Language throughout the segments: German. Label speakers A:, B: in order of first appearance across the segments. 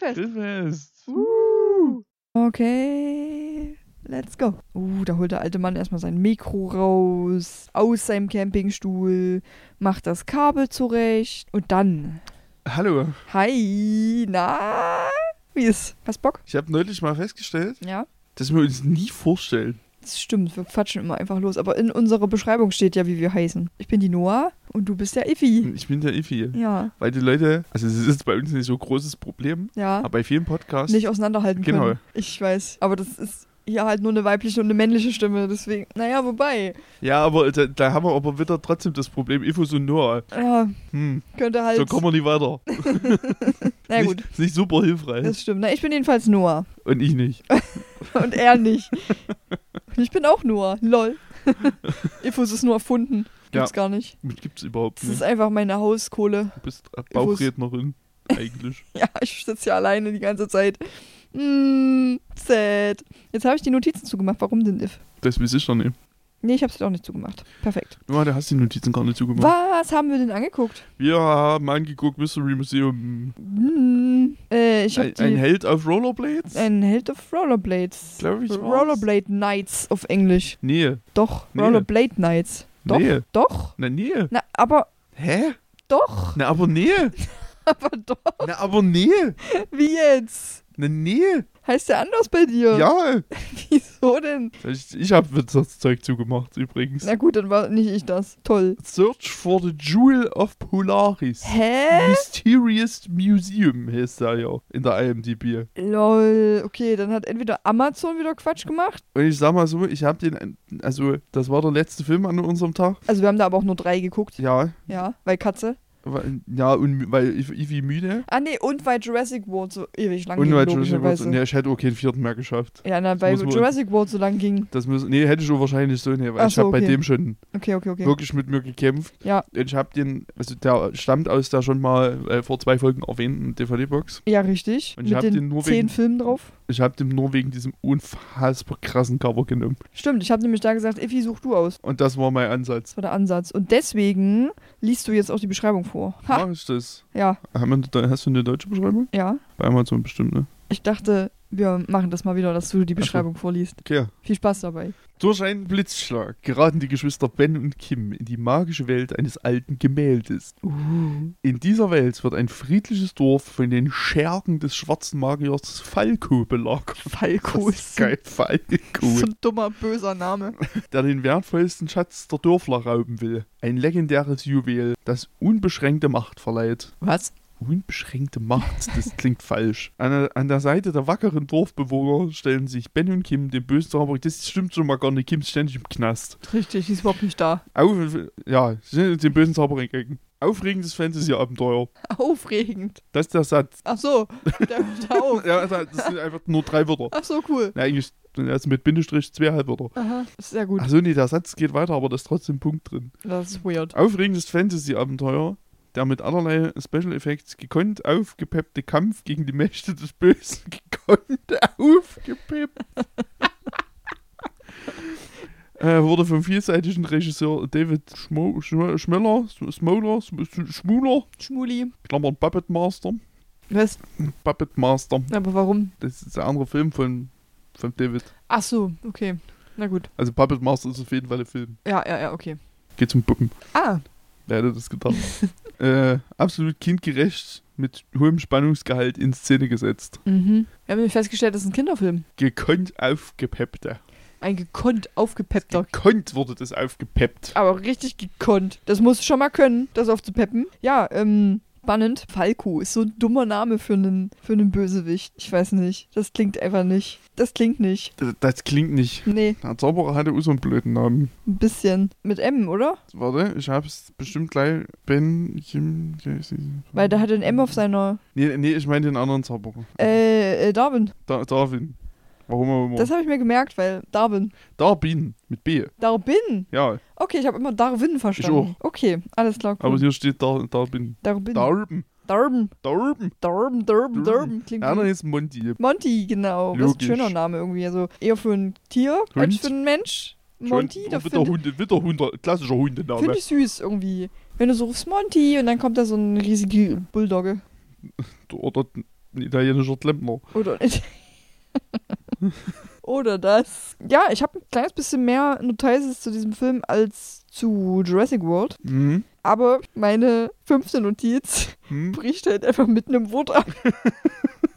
A: Grillfest.
B: Grillfest.
A: Uh. Okay, let's go. Uh, da holt der alte Mann erstmal sein Mikro raus, aus seinem Campingstuhl, macht das Kabel zurecht und dann.
B: Hallo.
A: Hi, na? Wie ist? Hast Bock?
B: Ich habe neulich mal festgestellt,
A: Ja.
B: dass wir uns nie vorstellen.
A: Das stimmt, wir quatschen immer einfach los. Aber in unserer Beschreibung steht ja, wie wir heißen. Ich bin die Noah und du bist der Iffi.
B: Ich bin der Ifi.
A: Ja,
B: Weil die Leute, also es ist bei uns nicht so ein großes Problem,
A: ja.
B: aber bei vielen Podcasts.
A: Nicht auseinanderhalten
B: Genau.
A: können. Ich weiß. Aber das ist hier halt nur eine weibliche und eine männliche Stimme. Deswegen, naja, wobei.
B: Ja, aber da, da haben wir aber wieder trotzdem das Problem, Ifus und Noah.
A: Ja,
B: Hm,
A: könnte halt.
B: so kommen wir nicht weiter.
A: na
B: nicht,
A: gut,
B: Ist nicht super hilfreich.
A: das stimmt. Na, ich bin jedenfalls Noah.
B: Und ich nicht.
A: Und er nicht. Und ich bin auch Noah. Lol. Infos ist nur erfunden. Gibt's
B: Ja.
A: gar nicht.
B: Gibt's überhaupt
A: Das ist
B: nicht.
A: einfach meine Hauskohle.
B: Du bist Bauchrednerin, eigentlich.
A: Ja, ich sitze hier alleine die ganze Zeit. Mm, sad. Jetzt habe ich die Notizen zugemacht. Warum denn if?
B: Das weiß ich doch nicht.
A: Nee, ich habe sie auch nicht zugemacht. Perfekt.
B: Ja, du hast die Notizen gar nicht zugemacht.
A: Was haben wir denn angeguckt?
B: Wir haben angeguckt Mystery Museum.
A: Hm, äh, ich
B: Ein, ein. Held auf Rollerblades?
A: Ein Held of Rollerblades.
B: Glaub ich, war's.
A: Rollerblade Knights auf Englisch.
B: Nee.
A: Doch,
B: Nee.
A: Rollerblade Knights. Doch,
B: Nee.
A: doch.
B: Na, nee.
A: Na, aber
B: Hä?
A: doch.
B: Na, aber nee.
A: Aber doch.
B: Na, aber nee.
A: Wie jetzt?
B: Na, nee.
A: Heißt der anders bei dir?
B: Ja.
A: Wieso denn?
B: Ich, ich habe das Zeug zugemacht, übrigens.
A: Na gut, dann war nicht ich das. Toll.
B: Search for the Jewel of Polaris.
A: Hä?
B: Mysterious Museum heißt er ja in der IMDb.
A: Lol. Okay, dann hat entweder Amazon wieder Quatsch gemacht.
B: Und ich sag mal so, ich habe den, also das war der letzte Film an unserem Tag.
A: Also wir haben da aber auch nur drei geguckt.
B: Ja,
A: Ja, weil Katze.
B: Weil- ja und weil wie müde.
A: Ah nee, und weil Jurassic World so ewig lang
B: Und
A: ging,
B: weil Jurassic World, nee, ich hätte auch keinen vierten mehr geschafft.
A: Ja, na, weil Jurassic World so lang ging.
B: Das muss, nee, hätte ich auch wahrscheinlich so nicht, weil
A: Ach
B: ich
A: so,
B: habe bei
A: okay.
B: dem schon
A: Okay, okay,
B: wirklich mit mir gekämpft.
A: Ja.
B: Und ich habe den, also der stammt aus der schon mal äh, vor zwei Folgen erwähnten DVD-Box.
A: Ja, richtig.
B: Und ich
A: Mit
B: hab
A: den,
B: nur
A: zehn
B: wegen-
A: Filmen drauf.
B: Ich habe den nur wegen diesem unfassbar krassen Cover genommen.
A: Stimmt, ich habe nämlich da gesagt, Effi, such du aus.
B: Und das war mein Ansatz.
A: Das war der Ansatz. Und deswegen liest du jetzt auch die Beschreibung vor. Ha,
B: Mach ich das?
A: ja,
B: hast du eine deutsche Beschreibung?
A: ja.
B: Bei Amazon bestimmt, ne?
A: Ich dachte, wir machen das mal wieder, dass du die. Beschreibung vorliest.
B: Okay.
A: Viel Spaß dabei.
B: Durch einen Blitzschlag geraten die Geschwister Ben und Kim in die magische Welt eines alten Gemäldes. In dieser Welt wird ein friedliches Dorf von den Schergen des schwarzen Magiers Falco belagert.
A: Falco
B: Das
A: ist
B: geil, Falco.
A: so ein dummer, böser Name.
B: der den wertvollsten Schatz der Dörfler rauben will. Ein legendäres Juwel, das unbeschränkte Macht verleiht.
A: Was?
B: Unbeschränkte Macht, das klingt falsch. An der, an der Seite der wackeren Dorfbewohner stellen sich Ben und Kim dem bösen Zauberer. Das stimmt schon mal gar nicht. Kim ist ständig im Knast.
A: Richtig, die ist überhaupt nicht da.
B: Auf, ja, sie sind dem bösen Zauberer entgegen. Aufregendes Fantasy-Abenteuer.
A: Aufregend.
B: Das ist der Satz.
A: Ach so, der hört auf.
B: Ja, das sind einfach nur drei Wörter.
A: Ach so, cool.
B: Na, eigentlich also mit Bindestrich zwei Halbwörter.
A: Aha, sehr gut.
B: Achso, nee, der Satz geht weiter, aber da ist trotzdem ein Punkt drin.
A: Das ist weird.
B: Aufregendes Fantasy-Abenteuer, der mit allerlei Special Effects gekonnt aufgepeppte Kampf gegen die Mächte des Bösen gekonnt aufgepeppt. äh, wurde vom vielseitigen Regisseur David Schmo Schmo Schmeller, Smoller, Sm- Schmuler,
A: Schmuli.
B: Klammern Puppet Master,
A: Was?
B: Puppet Master.
A: Aber warum?
B: Das ist ein anderer Film von, von David.
A: Ach so, okay. Na gut.
B: Also Puppet Master ist auf jeden Fall ein Film.
A: Ja, ja, ja, okay.
B: Geht zum Puppen.
A: Ah,
B: Wer hätte das gedacht? äh, absolut kindgerecht, mit hohem Spannungsgehalt in Szene gesetzt.
A: mhm. Wir haben festgestellt, das ist ein Kinderfilm.
B: Gekonnt aufgepeppte.
A: Ein gekonnt aufgepeppter.
B: Gekonnt wurde das aufgepeppt.
A: Aber richtig gekonnt. Das musst du schon mal können, das aufzupeppen. Ja, ähm, spannend. Falco ist so ein dummer Name für einen, für einen Bösewicht. Ich weiß nicht. Das klingt einfach nicht. Das klingt nicht.
B: Das, das klingt nicht.
A: Nee,
B: Der Zauberer hatte auch so einen blöden Namen.
A: ein bisschen. Mit M, oder?
B: Warte, ich hab's bestimmt gleich. Ben, Jim,
A: Weil der hat ein M auf seiner.
B: Nee, nee, ich meine den anderen Zauberer.
A: Äh, äh Darwin.
B: Da, Darwin. Warum auch immer.
A: Das habe ich mir gemerkt, weil Darwin.
B: Darwin mit B.
A: Darwin.
B: Ja,
A: Okay, ich habe immer Darwin verstanden. Okay, alles klar. Cool.
B: aber hier steht Dar Darwin.
A: Darwin.
B: Darben.
A: Darben.
B: Darben.
A: Darben, Darben, Darben. Klingt
B: Einer
A: wie
B: ist Monty.
A: Monty, genau. Das ist ein
B: Logisch.
A: schöner Name irgendwie. Also eher für ein Tier als
B: Hund.
A: für einen Mensch. Monty,
B: Schon
A: da
B: wieder
A: finde
B: Hunde, wieder Hunde, klassischer Hundename.
A: find ich süß irgendwie. Wenn du so rufst Monty und dann kommt da so ein riesige Bulldogge.
B: Oder ein italienischer Klempner.
A: Oder Oder das. Ja, ich habe ein kleines bisschen mehr Notices zu diesem Film als zu Jurassic World.
B: Mhm.
A: Aber meine fünfte Notiz
B: Hm.
A: bricht halt einfach mit einem Wort ab.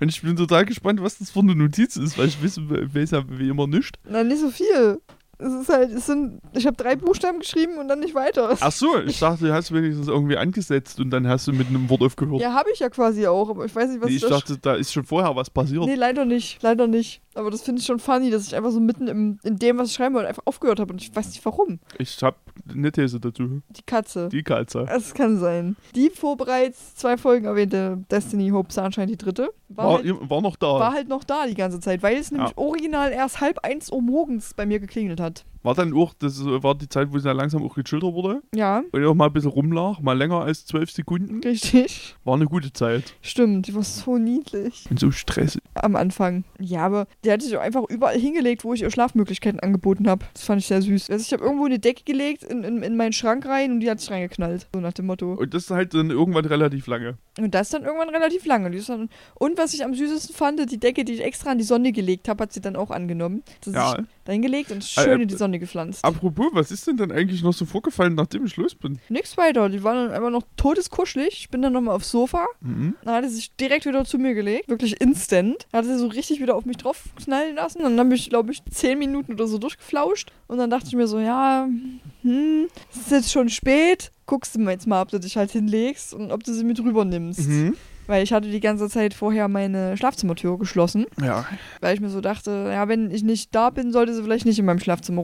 B: Und ich bin total gespannt, was das für eine Notiz ist, weil ich weiß, weiß ja wie immer nicht.
A: Na, nicht so viel. Es ist halt, es sind, ich habe drei Buchstaben geschrieben und dann nicht weiter.
B: Ach so, ich dachte, du hast wenigstens irgendwie angesetzt und dann hast du mit einem Wort aufgehört.
A: Ja, habe ich ja quasi auch, aber ich weiß nicht, was
B: nee, ich
A: da
B: dachte, da ist schon vorher was passiert.
A: Nee, leider nicht. Leider nicht. Aber das finde ich schon funny, dass ich einfach so mitten im, in dem, was ich schreiben wollte, einfach aufgehört habe. Und ich weiß nicht warum.
B: Ich habe eine These dazu.
A: Die Katze.
B: Die Katze.
A: Es kann sein. Die vor bereits zwei Folgen erwähnte Destiny Hope Sunshine, die dritte, war,
B: War,
A: halt,
B: war noch da.
A: war halt noch da die ganze Zeit, weil es nämlich
B: Ja.
A: original erst halb eins Uhr morgens bei mir geklingelt hat. hat.
B: War dann auch, das war die Zeit, wo es ja langsam auch gechillter wurde.
A: Ja,
B: Und auch mal ein bisschen rumlag, mal länger als zwölf Sekunden.
A: richtig.
B: War eine gute Zeit.
A: Stimmt, die war so niedlich
B: Und so stressig.
A: am Anfang. Ja, aber die hat sich auch einfach überall hingelegt, wo ich ihr Schlafmöglichkeiten angeboten habe. Das fand ich sehr süß. Also ich habe irgendwo eine Decke gelegt in, in, in meinen Schrank rein und die hat sich reingeknallt. So nach dem Motto.
B: Und das halt dann irgendwann relativ lange.
A: Und das dann irgendwann relativ lange. Ist dann, und was ich am süßesten fand, die Decke, die ich extra an die Sonne gelegt habe, hat sie dann auch angenommen. Das
B: Ja.
A: ist dahin gelegt und
B: Äh,
A: schön
B: äh,
A: in die Sonne gepflanzt.
B: Apropos, was ist denn dann eigentlich noch so vorgefallen, nachdem ich los bin?
A: Nix weiter. Die waren dann einfach noch todeskuschelig. Ich bin dann nochmal aufs Sofa.
B: Mhm.
A: Dann hat sie sich direkt wieder zu mir gelegt. Wirklich instant. Hat sie so richtig wieder auf mich drauf knallen lassen. Dann habe ich, glaube ich, zehn Minuten oder so durchgeflauscht. Und dann dachte ich mir so, ja, hm, es ist jetzt schon spät. Guckst du mal jetzt mal, ob du dich halt hinlegst und ob du sie mit rüber nimmst.
B: Mhm.
A: Weil ich hatte die ganze Zeit vorher meine Schlafzimmertür geschlossen.
B: Ja.
A: Weil ich mir so dachte, ja, wenn ich nicht da bin, sollte sie vielleicht nicht in meinem Schlafzimmer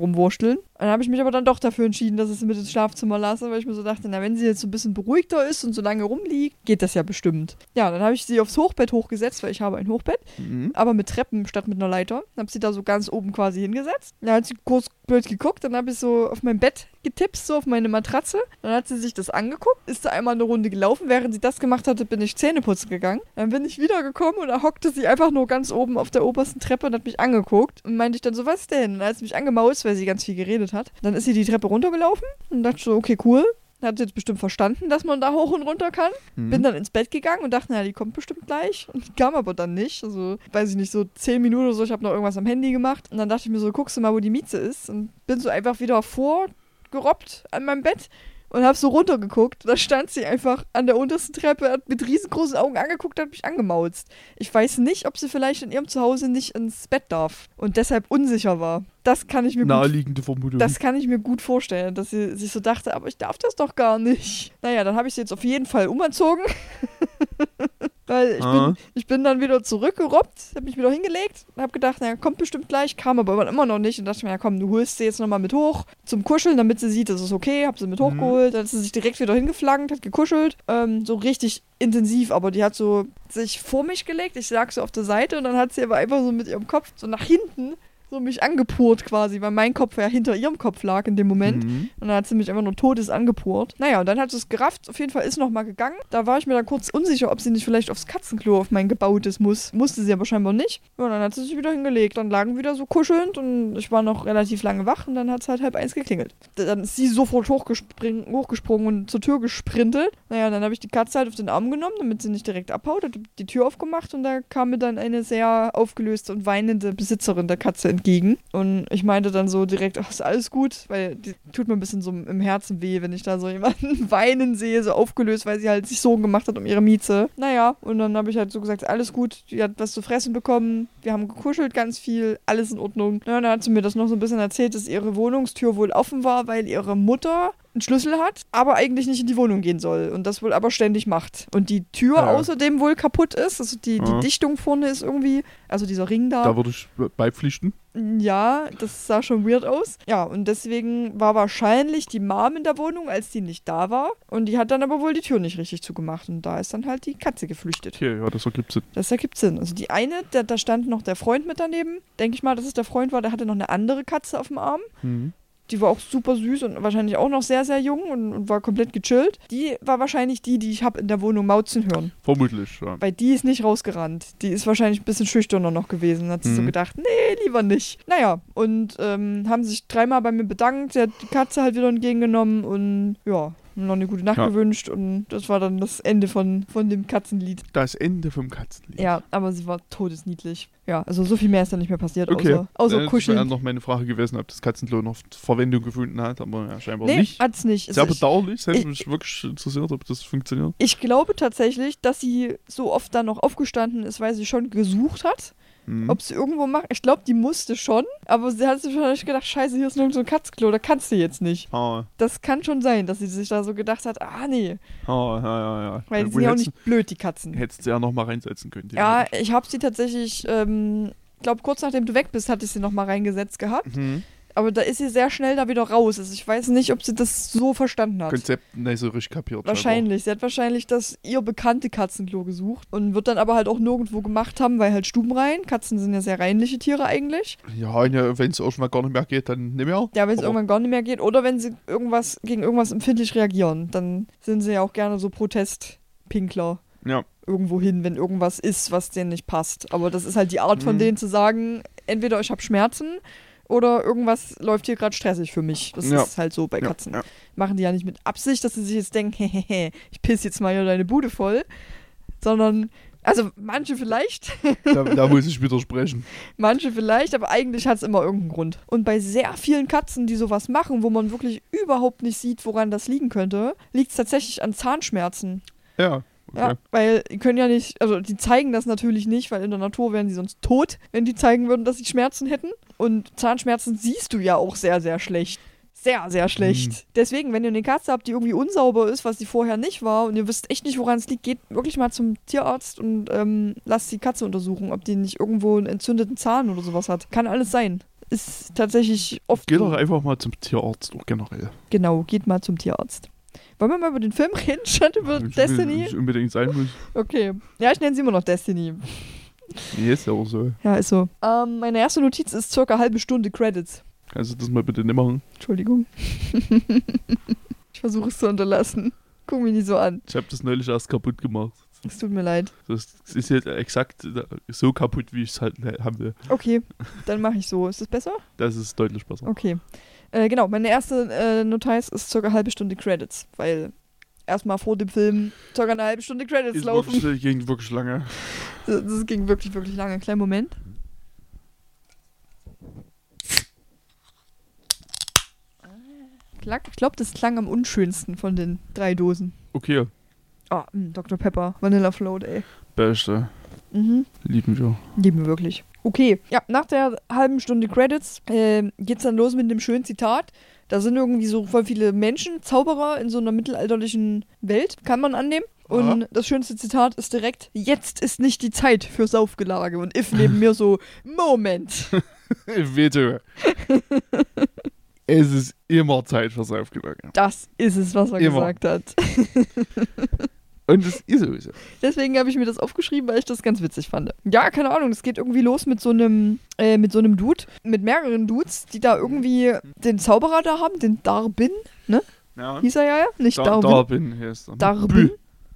A: Dann habe ich mich aber dann doch dafür entschieden, dass ich sie mit ins Schlafzimmer lasse, weil ich mir so dachte, na, wenn sie jetzt so ein bisschen beruhigter ist und so lange rumliegt, geht das ja bestimmt. Ja, dann habe ich sie aufs Hochbett hochgesetzt, weil ich habe ein Hochbett,
B: Mhm.
A: aber mit Treppen statt mit einer Leiter. Habe sie da so ganz oben quasi hingesetzt. Dann hat sie kurz blöd geguckt, dann habe ich so auf mein Bett getippt, so auf meine Matratze. Dann hat sie sich das angeguckt, ist da einmal eine Runde gelaufen. Während sie das gemacht hatte, bin ich Zähne putzen gegangen. Dann bin ich wiedergekommen und da hockte sie einfach nur ganz oben auf der obersten Treppe und hat mich angeguckt. Und meinte ich dann so, was denn? Und dann hat sie mich angemaust, weil sie ganz viel geredet hat. Dann ist sie die Treppe runtergelaufen und dachte so, okay, cool. Hat sie jetzt bestimmt verstanden, dass man da hoch und runter kann.
B: Mhm.
A: Bin dann ins Bett gegangen und dachte, naja, die kommt bestimmt gleich. Und die kam aber dann nicht. Also, weiß ich nicht, so zehn Minuten oder so. Ich habe noch irgendwas am Handy gemacht. Und dann dachte ich mir so, guckst du mal, wo die Mieze ist. Und bin so einfach wieder vorgerobbt an meinem Bett und habe so runtergeguckt. Da stand sie einfach an der untersten Treppe, hat mit riesengroßen Augen angeguckt, hat mich angemauzt. Ich weiß nicht, ob sie vielleicht in ihrem Zuhause nicht ins Bett darf und deshalb unsicher war. Das kann ich mir gut
B: Naheliegende Vermutung.
A: das kann ich mir gut vorstellen, dass sie sich so dachte, aber ich darf das doch gar nicht. Naja, dann habe ich sie jetzt auf jeden Fall umerzogen. Weil ich,
B: Ah.
A: bin, ich bin dann wieder zurückgerobbt, habe mich wieder hingelegt und habe gedacht, naja, kommt bestimmt gleich, kam aber immer noch nicht und dachte mir, ja komm, du holst sie jetzt nochmal mit hoch zum Kuscheln, damit sie sieht, das ist okay, hab sie mit
B: Mhm.
A: hochgeholt, dann hat sie sich direkt wieder hingeflankt, hat gekuschelt, ähm, so richtig intensiv, aber die hat so sich vor mich gelegt, ich lag so auf der Seite und dann hat sie aber einfach so mit ihrem Kopf so nach hinten so mich angepurt quasi, weil mein Kopf ja hinter ihrem Kopf lag in dem Moment.
B: Mhm.
A: Und dann hat sie mich einfach nur totes angepurt. Naja, und dann hat sie es gerafft. Auf jeden Fall ist noch mal gegangen. Da war ich mir dann kurz unsicher, ob sie nicht vielleicht aufs Katzenklo auf mein gebautes muss. Musste sie aber scheinbar nicht. Ja, und dann hat sie sich wieder hingelegt. Dann lagen wir wieder so kuschelnd und ich war noch relativ lange wach und dann hat es halt halb eins geklingelt. Dann ist sie sofort hochgesprungen und zur Tür gesprintet. Naja, dann habe ich die Katze halt auf den Arm genommen, damit sie nicht direkt abhaut. Hat die Tür aufgemacht und da kam mir dann eine sehr aufgelöste und weinende Besitzerin der Katze entgegen. Und ich meinte dann so direkt, ach, ist alles gut, weil die tut mir ein bisschen so im Herzen weh, wenn ich da so jemanden weinen sehe, so aufgelöst, weil sie halt sich Sorgen gemacht hat um ihre Mieze. Naja, und dann habe ich halt so gesagt, alles gut, die hat was zu fressen bekommen, wir haben gekuschelt ganz viel, alles in Ordnung. Ja, dann hat sie mir das noch so ein bisschen erzählt, dass ihre Wohnungstür wohl offen war, weil ihre Mutter einen Schlüssel hat, aber eigentlich nicht in die Wohnung gehen soll und das wohl aber ständig macht. Und die Tür
B: Ja.
A: außerdem wohl kaputt ist, also die, die
B: Ja.
A: Dichtung vorne ist irgendwie, also dieser Ring
B: Da würde ich beipflichten.
A: ja, das sah schon weird aus. Ja, und deswegen war wahrscheinlich die Mom in der Wohnung, als die nicht da war. Und die hat dann aber wohl die Tür nicht richtig zugemacht. Und da ist dann halt die Katze geflüchtet.
B: Okay, ja, das ergibt Sinn.
A: Das ergibt Sinn. Also die eine, da, da stand noch der Freund mit daneben. Denke ich mal, dass es der Freund war, der hatte noch eine andere Katze auf dem Arm.
B: Mhm.
A: Die war auch super süß und wahrscheinlich auch noch sehr, sehr jung und, und war komplett gechillt. Die war wahrscheinlich die, die ich habe in der Wohnung mauzen hören.
B: Vermutlich, ja.
A: Weil die ist nicht rausgerannt. Die ist wahrscheinlich ein bisschen schüchterner noch gewesen. Hat sie so
B: Mhm.
A: gedacht, nee, lieber nicht. Naja, und ähm, haben sich dreimal bei mir bedankt. Sie hat die Katze halt wieder entgegengenommen und ja, noch eine gute Nacht
B: Ja.
A: gewünscht und das war dann das Ende von, von dem Katzenlied.
B: Das Ende vom Katzenlied.
A: Ja, aber sie war todesniedlich. Ja, also so viel mehr ist da nicht mehr passiert,
B: Okay.
A: außer, außer
B: Äh, Das
A: kuscheln.
B: wäre noch meine Frage gewesen, ob das Katzenklo noch Verwendung gefunden hat, aber ja, scheinbar
A: nee,
B: nicht.
A: hat's nicht.
B: Sehr
A: Also ich,
B: bedauerlich. Es hätte
A: ich-
B: mich wirklich interessiert, ob das funktioniert.
A: ich glaube tatsächlich, dass sie so oft dann noch aufgestanden ist, weil sie schon gesucht hat.
B: Mhm.
A: Ob sie irgendwo macht. Ich glaube, die musste schon, aber sie hat sich wahrscheinlich gedacht, scheiße, hier ist noch so ein Katzenklo, da kannst du jetzt nicht.
B: Ah,
A: Das kann schon sein, dass sie sich da so gedacht hat, ah nee,
B: ah, ja, ja, ja.
A: weil
B: ja,
A: die sind ja auch nicht blöd, die Katzen.
B: Hättest du ja noch mal reinsetzen können.
A: Ja, ich habe sie tatsächlich, ähm, glaube kurz nachdem du weg bist, hatte ich sie noch mal reingesetzt gehabt.
B: Mhm.
A: Aber da ist sie sehr schnell da wieder raus. Also ich weiß nicht, ob sie das so verstanden hat.
B: Konzept nicht so richtig kapiert.
A: Wahrscheinlich. Sie hat wahrscheinlich das ihr bekannte Katzenklo gesucht und wird dann aber halt auch nirgendwo gemacht haben, weil halt stubenrein. Katzen sind ja sehr reinliche Tiere eigentlich.
B: Ja, ja wenn es mal gar nicht mehr geht, dann nicht mehr.
A: Ja, wenn es irgendwann gar nicht mehr geht oder wenn sie irgendwas gegen irgendwas empfindlich reagieren, dann sind sie ja auch gerne so Protestpinkler
B: Ja,
A: irgendwo hin, wenn irgendwas ist, was denen nicht passt. Aber das ist halt die Art von
B: Mhm.
A: denen zu sagen, entweder ich habe Schmerzen oder irgendwas läuft hier gerade stressig für mich. Das
B: Ja.
A: ist halt so bei
B: ja,
A: Katzen.
B: Ja.
A: Machen die ja nicht mit Absicht, dass sie sich jetzt denken, hehehe, ich piss jetzt mal hier deine Bude voll, sondern also manche vielleicht,
B: Da, da muss ich widersprechen.
A: manche vielleicht, aber eigentlich hat es immer irgendeinen Grund. Und bei sehr vielen Katzen, die sowas machen, wo man wirklich überhaupt nicht sieht, woran das liegen könnte, liegt es tatsächlich an Zahnschmerzen.
B: Ja, okay.
A: Ja, weil die können ja nicht, also die zeigen das natürlich nicht, weil in der Natur wären sie sonst tot, wenn die zeigen würden, dass sie Schmerzen hätten. Und Zahnschmerzen siehst du ja auch sehr, sehr schlecht. Sehr, sehr schlecht.
B: Mhm.
A: Deswegen, wenn ihr eine Katze habt, die irgendwie unsauber ist, was sie vorher nicht war, und ihr wisst echt nicht, woran es liegt, geht wirklich mal zum Tierarzt und ähm, lasst die Katze untersuchen, ob die nicht irgendwo einen entzündeten Zahn oder sowas hat. Kann alles sein. Ist tatsächlich oft.
B: Geh
A: so.
B: doch einfach mal zum Tierarzt, auch generell.
A: Genau, geht mal zum Tierarzt. Wollen wir mal über den Film reden, statt über
B: Ich will
A: Destiny?
B: nicht unbedingt sein muss.
A: Okay. Ja, ich nenne sie immer noch Destiny.
B: Nee, ist ja auch so.
A: Ja, ist so. Ähm, meine erste Notiz ist circa halbe Stunde Credits.
B: Kannst du das mal bitte nicht machen?
A: Entschuldigung. ich versuche es zu unterlassen. Guck mich nicht so an.
B: Ich habe das neulich erst kaputt gemacht.
A: Es tut mir leid.
B: Das ist jetzt exakt so kaputt, wie ich es halt haben will.
A: Okay, dann mache ich so. Ist das besser?
B: Das ist deutlich besser.
A: Okay. Äh, genau, meine erste äh, Notiz ist circa halbe Stunde Credits, weil erstmal vor dem Film circa eine halbe Stunde Credits
B: Ist
A: laufen.
B: wirklich, ging wirklich lange.
A: Das, das ging wirklich, wirklich lange. Kleinen Moment. Klang- Ich glaube, das klang am unschönsten von den drei Dosen.
B: Okay,
A: Oh, mh, Dr. Pepper, Vanilla Float, ey.
B: beste.
A: Mhm.
B: Lieben wir.
A: Lieben wir wirklich. Okay, ja, nach der halben Stunde Credits äh, geht's dann los mit dem schönen Zitat. Da sind irgendwie so voll viele Menschen, Zauberer in so einer mittelalterlichen Welt, kann man annehmen. Und das schönste Zitat ist direkt: Jetzt ist nicht die Zeit für Saufgelage. Und If neben mir so: Moment.
B: Bitte. es ist immer Zeit fürs Aufgelage.
A: Das ist es, was er
B: Immer.
A: gesagt hat.
B: Und es ist sowieso.
A: Deswegen habe ich mir das aufgeschrieben, weil ich das ganz witzig fand. Ja, keine Ahnung, es geht irgendwie los mit so einem, äh, mit so einem Dude, mit mehreren Dudes, die da irgendwie den Zauberer da haben, den Darbin,
B: Ja.
A: hieß er ja, ja? Nicht
B: Da,
A: Darbin.
B: Darbin heißt er.
A: Darbin.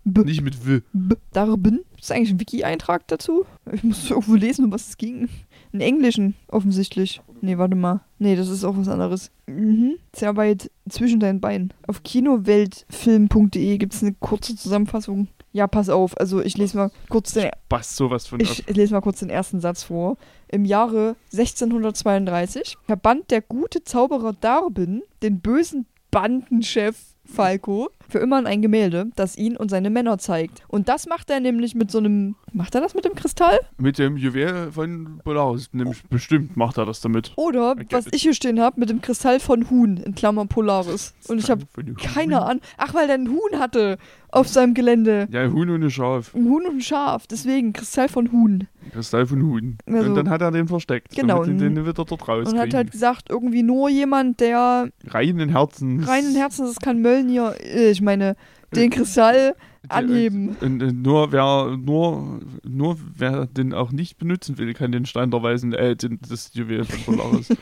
A: B
B: Nicht mit W.
A: B Darbin. Das ist eigentlich ein Wiki-Eintrag dazu. Ich muss irgendwo lesen, um was es ging. In Englischen, offensichtlich. Nee, warte mal. Nee, das ist auch was anderes. Mhm. Sehr weit zwischen deinen Beinen. Auf kinoweltfilm.de gibt es eine kurze Zusammenfassung. Ja, pass auf. Also ich lese mal kurz den
B: Passt sowas von.
A: Ich lese mal kurz den ersten Satz vor. Im Jahre 1632 verband der gute Zauberer Darbin den bösen Bandenchef Falco für immer in ein Gemälde, das ihn und seine Männer zeigt. Und das macht er nämlich mit so einem. Macht er das mit dem Kristall?
B: Mit dem Juwel von Polaris. Nämlich bestimmt macht er das damit.
A: Oder,
B: Okay.
A: was ich hier stehen habe, mit dem Kristall von Huhn, in Klammern Polaris. Und ich habe keine. Ahnung. Ach, weil er ein Huhn hatte auf seinem Gelände.
B: Ja, Huhn und ein Schaf.
A: Ein Huhn und ein Schaf, deswegen Kristall von Huhn.
B: Kristall von Huhn.
A: Also-
B: und dann hat er den versteckt.
A: Genau, und-
B: den wieder dort raus
A: Und hat halt gesagt, irgendwie nur jemand, der
B: Reinen Herzens.
A: reinen Herzens, das kann Mölnir, äh, ich meine, den Kristall anheben.
B: Und, und nur wer nur, nur wer den auch nicht benutzen will, kann den Stein der Weisen, äh, den, das Juwel von Polaris.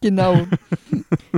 A: Genau.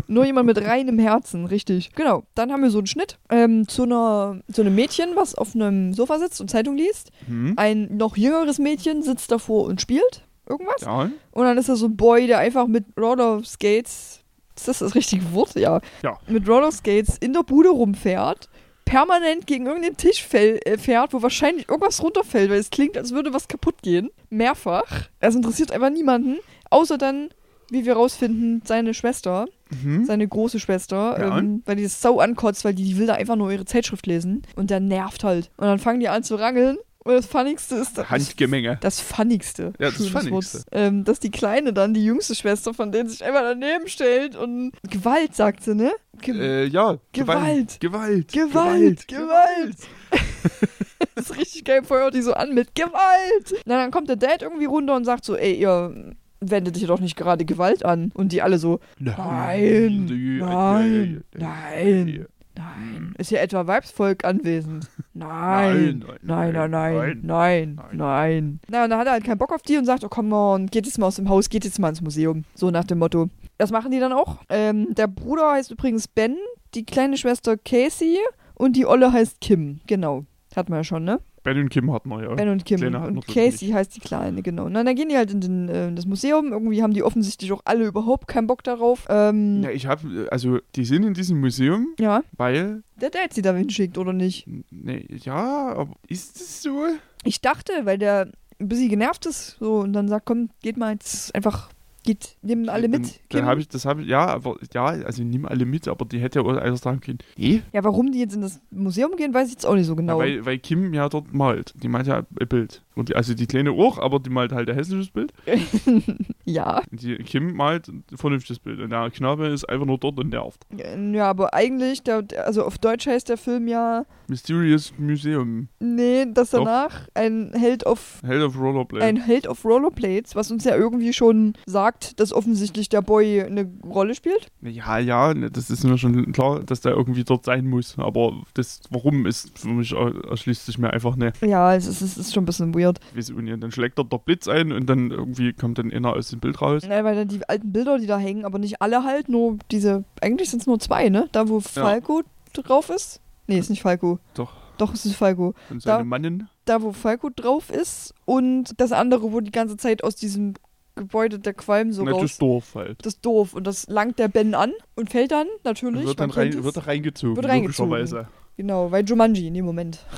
A: Nur jemand mit reinem Herzen, richtig. Genau. Dann haben wir so einen Schnitt ähm, zu, einer, zu einem Mädchen, was auf einem Sofa sitzt und Zeitung liest.
B: hm?
A: Ein noch jüngeres Mädchen sitzt davor und spielt irgendwas.
B: Ja,
A: Und dann ist da so ein Boy, der einfach mit Roller Skates ist das das richtige Wort? Ja.
B: Ja.
A: Mit Rollerskates in der Bude rumfährt, permanent gegen irgendeinen Tisch äh, fährt, wo wahrscheinlich irgendwas runterfällt, weil es klingt, als würde was kaputt gehen. Mehrfach. Es interessiert einfach niemanden, außer dann, wie wir rausfinden, seine Schwester,
B: Mhm.
A: seine große Schwester,
B: Ja.
A: ähm, weil die das sau ankotzt, weil die, die will da einfach nur ihre Zeitschrift lesen und der nervt halt. Und dann fangen die an zu rangeln. Und das Funnigste ist das,
B: Handgemenge.
A: das Funnigste.
B: Ja, das Funnigste.
A: Ähm, dass die Kleine dann, die jüngste Schwester von denen, sich einfach daneben stellt und Gewalt, sagt sie, ne? Ge
B: Äh, ja.
A: Gewalt.
B: Gewalt.
A: Gewalt, Gewalt. das ist richtig geil, feuert die so an mit Gewalt. Na, dann kommt der Dad irgendwie runter und sagt so, ey, ihr wendet dich doch nicht gerade Gewalt an. Und die alle so, Nein, nein, nein. nein. Ist hier etwa Weibsvolk anwesend? Nein. Nein, nein, nein, nein, nein. Na, und dann hat er halt keinen Bock auf die und sagt, oh komm on, geht jetzt mal aus dem Haus, geht jetzt mal ins Museum. So nach dem Motto. Das machen die dann auch. Ähm, der Bruder heißt übrigens Ben, die kleine Schwester Casey und die Olle heißt Kim. Genau. Hat man ja schon, ne?
B: Ben und Kim hatten wir ja.
A: Ben und Kim.
B: Kleine
A: und Casey heißt die Kleine, genau. Und dann gehen die halt in, den, äh, in das Museum. Irgendwie haben die offensichtlich auch alle überhaupt keinen Bock darauf. Ähm,
B: Ja, ich habe, also die sind in diesem Museum,
A: ja,
B: weil,
A: der Dad sie da hinschickt, oder nicht?
B: ne, ja, aber ist es so?
A: Ich dachte, weil der ein bisschen genervt ist, so, und dann sagt, komm, geht mal jetzt einfach, geht, nehmen alle mit.
B: Dann, dann
A: Kim.
B: habe ich, das habe ich, ja, aber, ja, also nimm alle mit, aber die hätte ja auch einfach sagen können, nee,
A: ja, warum die jetzt in das Museum gehen, weiß ich jetzt auch nicht so genau.
B: ja, weil, weil Kim ja dort malt. Die malt ja ein Bild. Und die, also die Kleine auch, aber die malt halt ein hässliches Bild.
A: ja.
B: Die Kim malt ein vernünftiges Bild. Und der Knabe ist einfach nur dort und nervt.
A: Ja, aber eigentlich, der, also auf Deutsch heißt der Film ja,
B: Mysterious Museum.
A: nee, das
B: Doch.
A: danach ein Held auf
B: Held of Rollerblade.
A: ein Held of Rollerblades, was uns ja irgendwie schon sagt, dass offensichtlich der Boy eine Rolle spielt.
B: Ja, ja, ne, das ist mir schon klar, dass der irgendwie dort sein muss. Aber das, warum ist für mich er- erschließt sich mir einfach nicht.
A: Ja, es ist, es ist schon ein bisschen weird.
B: Nicht? Dann schlägt dort der Blitz ein und dann irgendwie kommt dann einer aus dem Bild raus.
A: Nein, weil dann die alten Bilder, die da hängen, aber nicht alle halt, nur diese, eigentlich sind es nur zwei, ne? Da, wo Falco drauf ist. Nee, ist nicht Falco.
B: Doch.
A: Doch, es ist Falco.
B: Und seine
A: Da-
B: Mannen.
A: Da, wo Falco drauf ist und das andere, wo die ganze Zeit aus diesem Gebäude der Qualm so
B: Na,
A: raus.
B: das Dorf halt.
A: Das Dorf. Und das langt der Ben an und fällt dann, natürlich.
B: Wird dann rein, wird er reingezogen,
A: Wird reingezogen. Genau, weil Jumanji in dem Moment.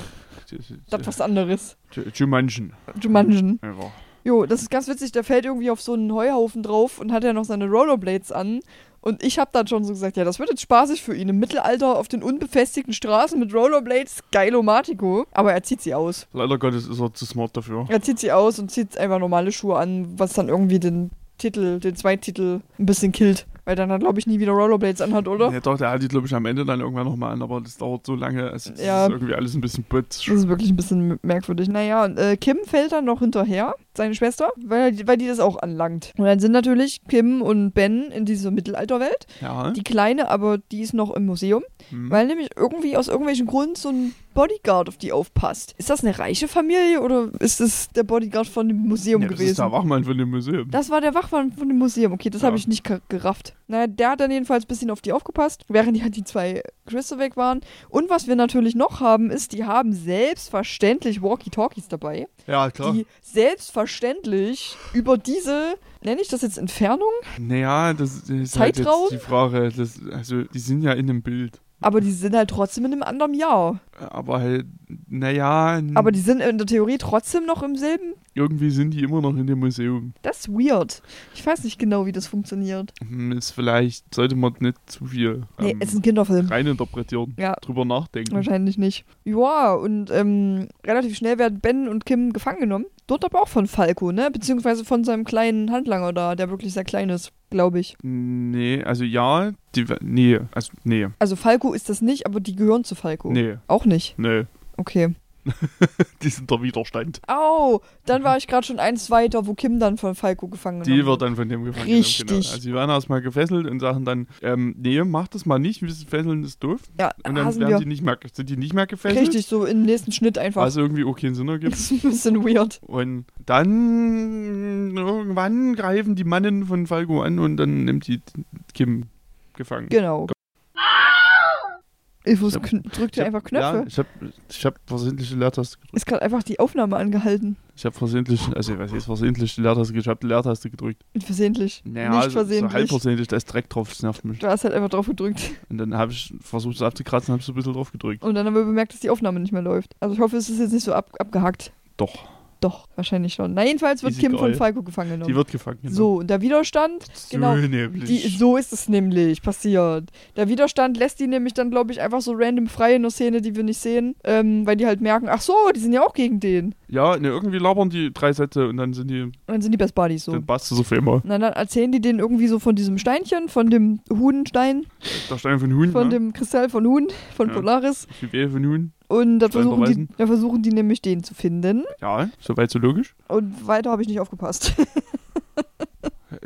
A: Das ist was anderes.
B: Jumanji.
A: Jumanji.
B: Einfach.
A: Jo, das ist ganz witzig, der fällt irgendwie auf so einen Heuhaufen drauf und hat ja noch seine Rollerblades an. Und ich hab dann schon so gesagt, ja, das wird jetzt spaßig für ihn. Im Mittelalter auf den unbefestigten Straßen mit Rollerblades, geilomatico. Aber er zieht sie aus.
B: Leider Gottes ist er zu smart dafür.
A: Er zieht sie aus und zieht einfach normale Schuhe an, was dann irgendwie den Titel, den Zweititel ein bisschen killt. Weil dann er, glaube ich, nie wieder Rollerblades anhat, oder?
B: Ja, doch, der hat die, glaube ich, am Ende dann irgendwann nochmal an, aber das dauert so lange. Also, das
A: Ja.
B: ist irgendwie alles ein bisschen putz.
A: Das ist wirklich ein bisschen merkwürdig. Naja, und äh, Kim fällt dann noch hinterher, seine Schwester, weil, weil die das auch anlangt. Und dann sind natürlich Kim und Ben in dieser Mittelalterwelt.
B: Ja.
A: Die Kleine, aber die ist noch im Museum,
B: Hm.
A: weil nämlich irgendwie aus irgendwelchen Gründen so ein Bodyguard auf die aufpasst. Ist das eine reiche Familie oder ist es der Bodyguard von dem Museum
B: ja, das ist
A: gewesen?
B: der Wachmann von dem Museum.
A: Das war der Wachmann von dem Museum. Okay, das
B: Ja.
A: habe ich nicht ge- gerafft. Naja, der hat dann jedenfalls ein bisschen auf die aufgepasst, während die, halt die zwei Geschwister weg waren. Und was wir natürlich noch haben, ist, die haben selbstverständlich Walkie-Talkies dabei,
B: ja, klar.
A: die selbstverständlich über diese, nenne ich das jetzt Entfernung?
B: Naja, das ist halt
A: Zeitraum?
B: jetzt die Frage. Das, also, die sind ja in einem Bild.
A: Aber die sind halt trotzdem in einem anderen Jahr.
B: Aber halt, naja,
A: Aber die sind in der Theorie trotzdem noch im selben.
B: Irgendwie sind die immer noch in dem Museum.
A: Das ist weird. Ich weiß nicht genau, wie das funktioniert.
B: Hm, Ist vielleicht, sollte man nicht zu viel
A: Nee,
B: ähm,
A: es ist ein Kinderfilm.
B: reininterpretieren,
A: Ja.
B: drüber nachdenken.
A: Wahrscheinlich nicht. Ja, und ähm, relativ schnell werden Ben und Kim gefangen genommen. Dort aber auch von Falco, ne? Beziehungsweise von seinem kleinen Handlanger da, der wirklich sehr klein ist, glaube ich.
B: Nee, also ja, die, nee, also nee,
A: Also Falco ist das nicht, aber die gehören zu Falco.
B: nee,
A: Auch nicht.
B: nee.
A: Okay.
B: Die sind der Widerstand.
A: Au, dann war ich gerade schon eins weiter, wo Kim dann von Falco gefangen
B: Die wird dann von dem gefangen. genommen,
A: Richtig.
B: Genau. Also die werden erstmal gefesselt und sagen dann, ähm, nee, mach das mal nicht, wir fesseln ist doof.
A: Ja,
B: Und dann werden die nicht mehr, sind die nicht mehr gefesselt.
A: Richtig, so im nächsten Schnitt einfach.
B: Was irgendwie auch keinen Sinn ergibt.
A: das ist ein bisschen weird.
B: Und dann irgendwann greifen die Mannen von Falco an und dann nimmt die Kim gefangen.
A: Genau. Ilfus
B: Ich hab-
A: kn- drückt ja einfach Knöpfe.
B: Ja, ich habe ich hab versehentlich die Leertaste gedrückt.
A: Ist gerade einfach die Aufnahme angehalten.
B: Ich habe versehentlich, also ich weiß jetzt versehentlich die Leertaste gedrückt. Ich habe die Leertaste gedrückt.
A: Versehentlich.
B: Naja,
A: Nicht
B: also so
A: versehentlich.
B: halb versehentlich, da ist Dreck drauf, das nervt mich.
A: Du hast halt einfach drauf gedrückt.
B: Und dann habe ich versucht, es abzukratzen, habe ich so ein bisschen drauf gedrückt.
A: Und dann haben wir bemerkt, dass die Aufnahme nicht mehr läuft. Also ich hoffe, es ist jetzt nicht so ab abgehackt.
B: Doch,
A: Doch, wahrscheinlich schon. Na, jedenfalls wird Kim von. Falco gefangen genommen.
B: die wird gefangen. genau.
A: So, und der Widerstand, genau,
B: So nämlich.
A: die, so ist es nämlich passiert. Der Widerstand lässt die nämlich dann, glaube ich, einfach so random frei in einer Szene, die wir nicht sehen, ähm, weil die halt merken, ach so, die sind ja auch gegen den.
B: Ja, ne, irgendwie labern die drei Sätze und dann sind die,
A: Und dann sind die Best Buddies so.
B: dann passt es auf einmal.
A: Und dann erzählen die denen irgendwie so von diesem Steinchen, von dem Huhnstein,
B: Der Stein von Huhn,
A: von
B: ne?
A: dem Kristall von Huhn, von
B: Ja.
A: Polaris.
B: Juwel von Huhn.
A: Und da versuchen, die, da versuchen die nämlich den zu finden.
B: Ja, soweit so logisch.
A: Und weiter habe ich nicht aufgepasst.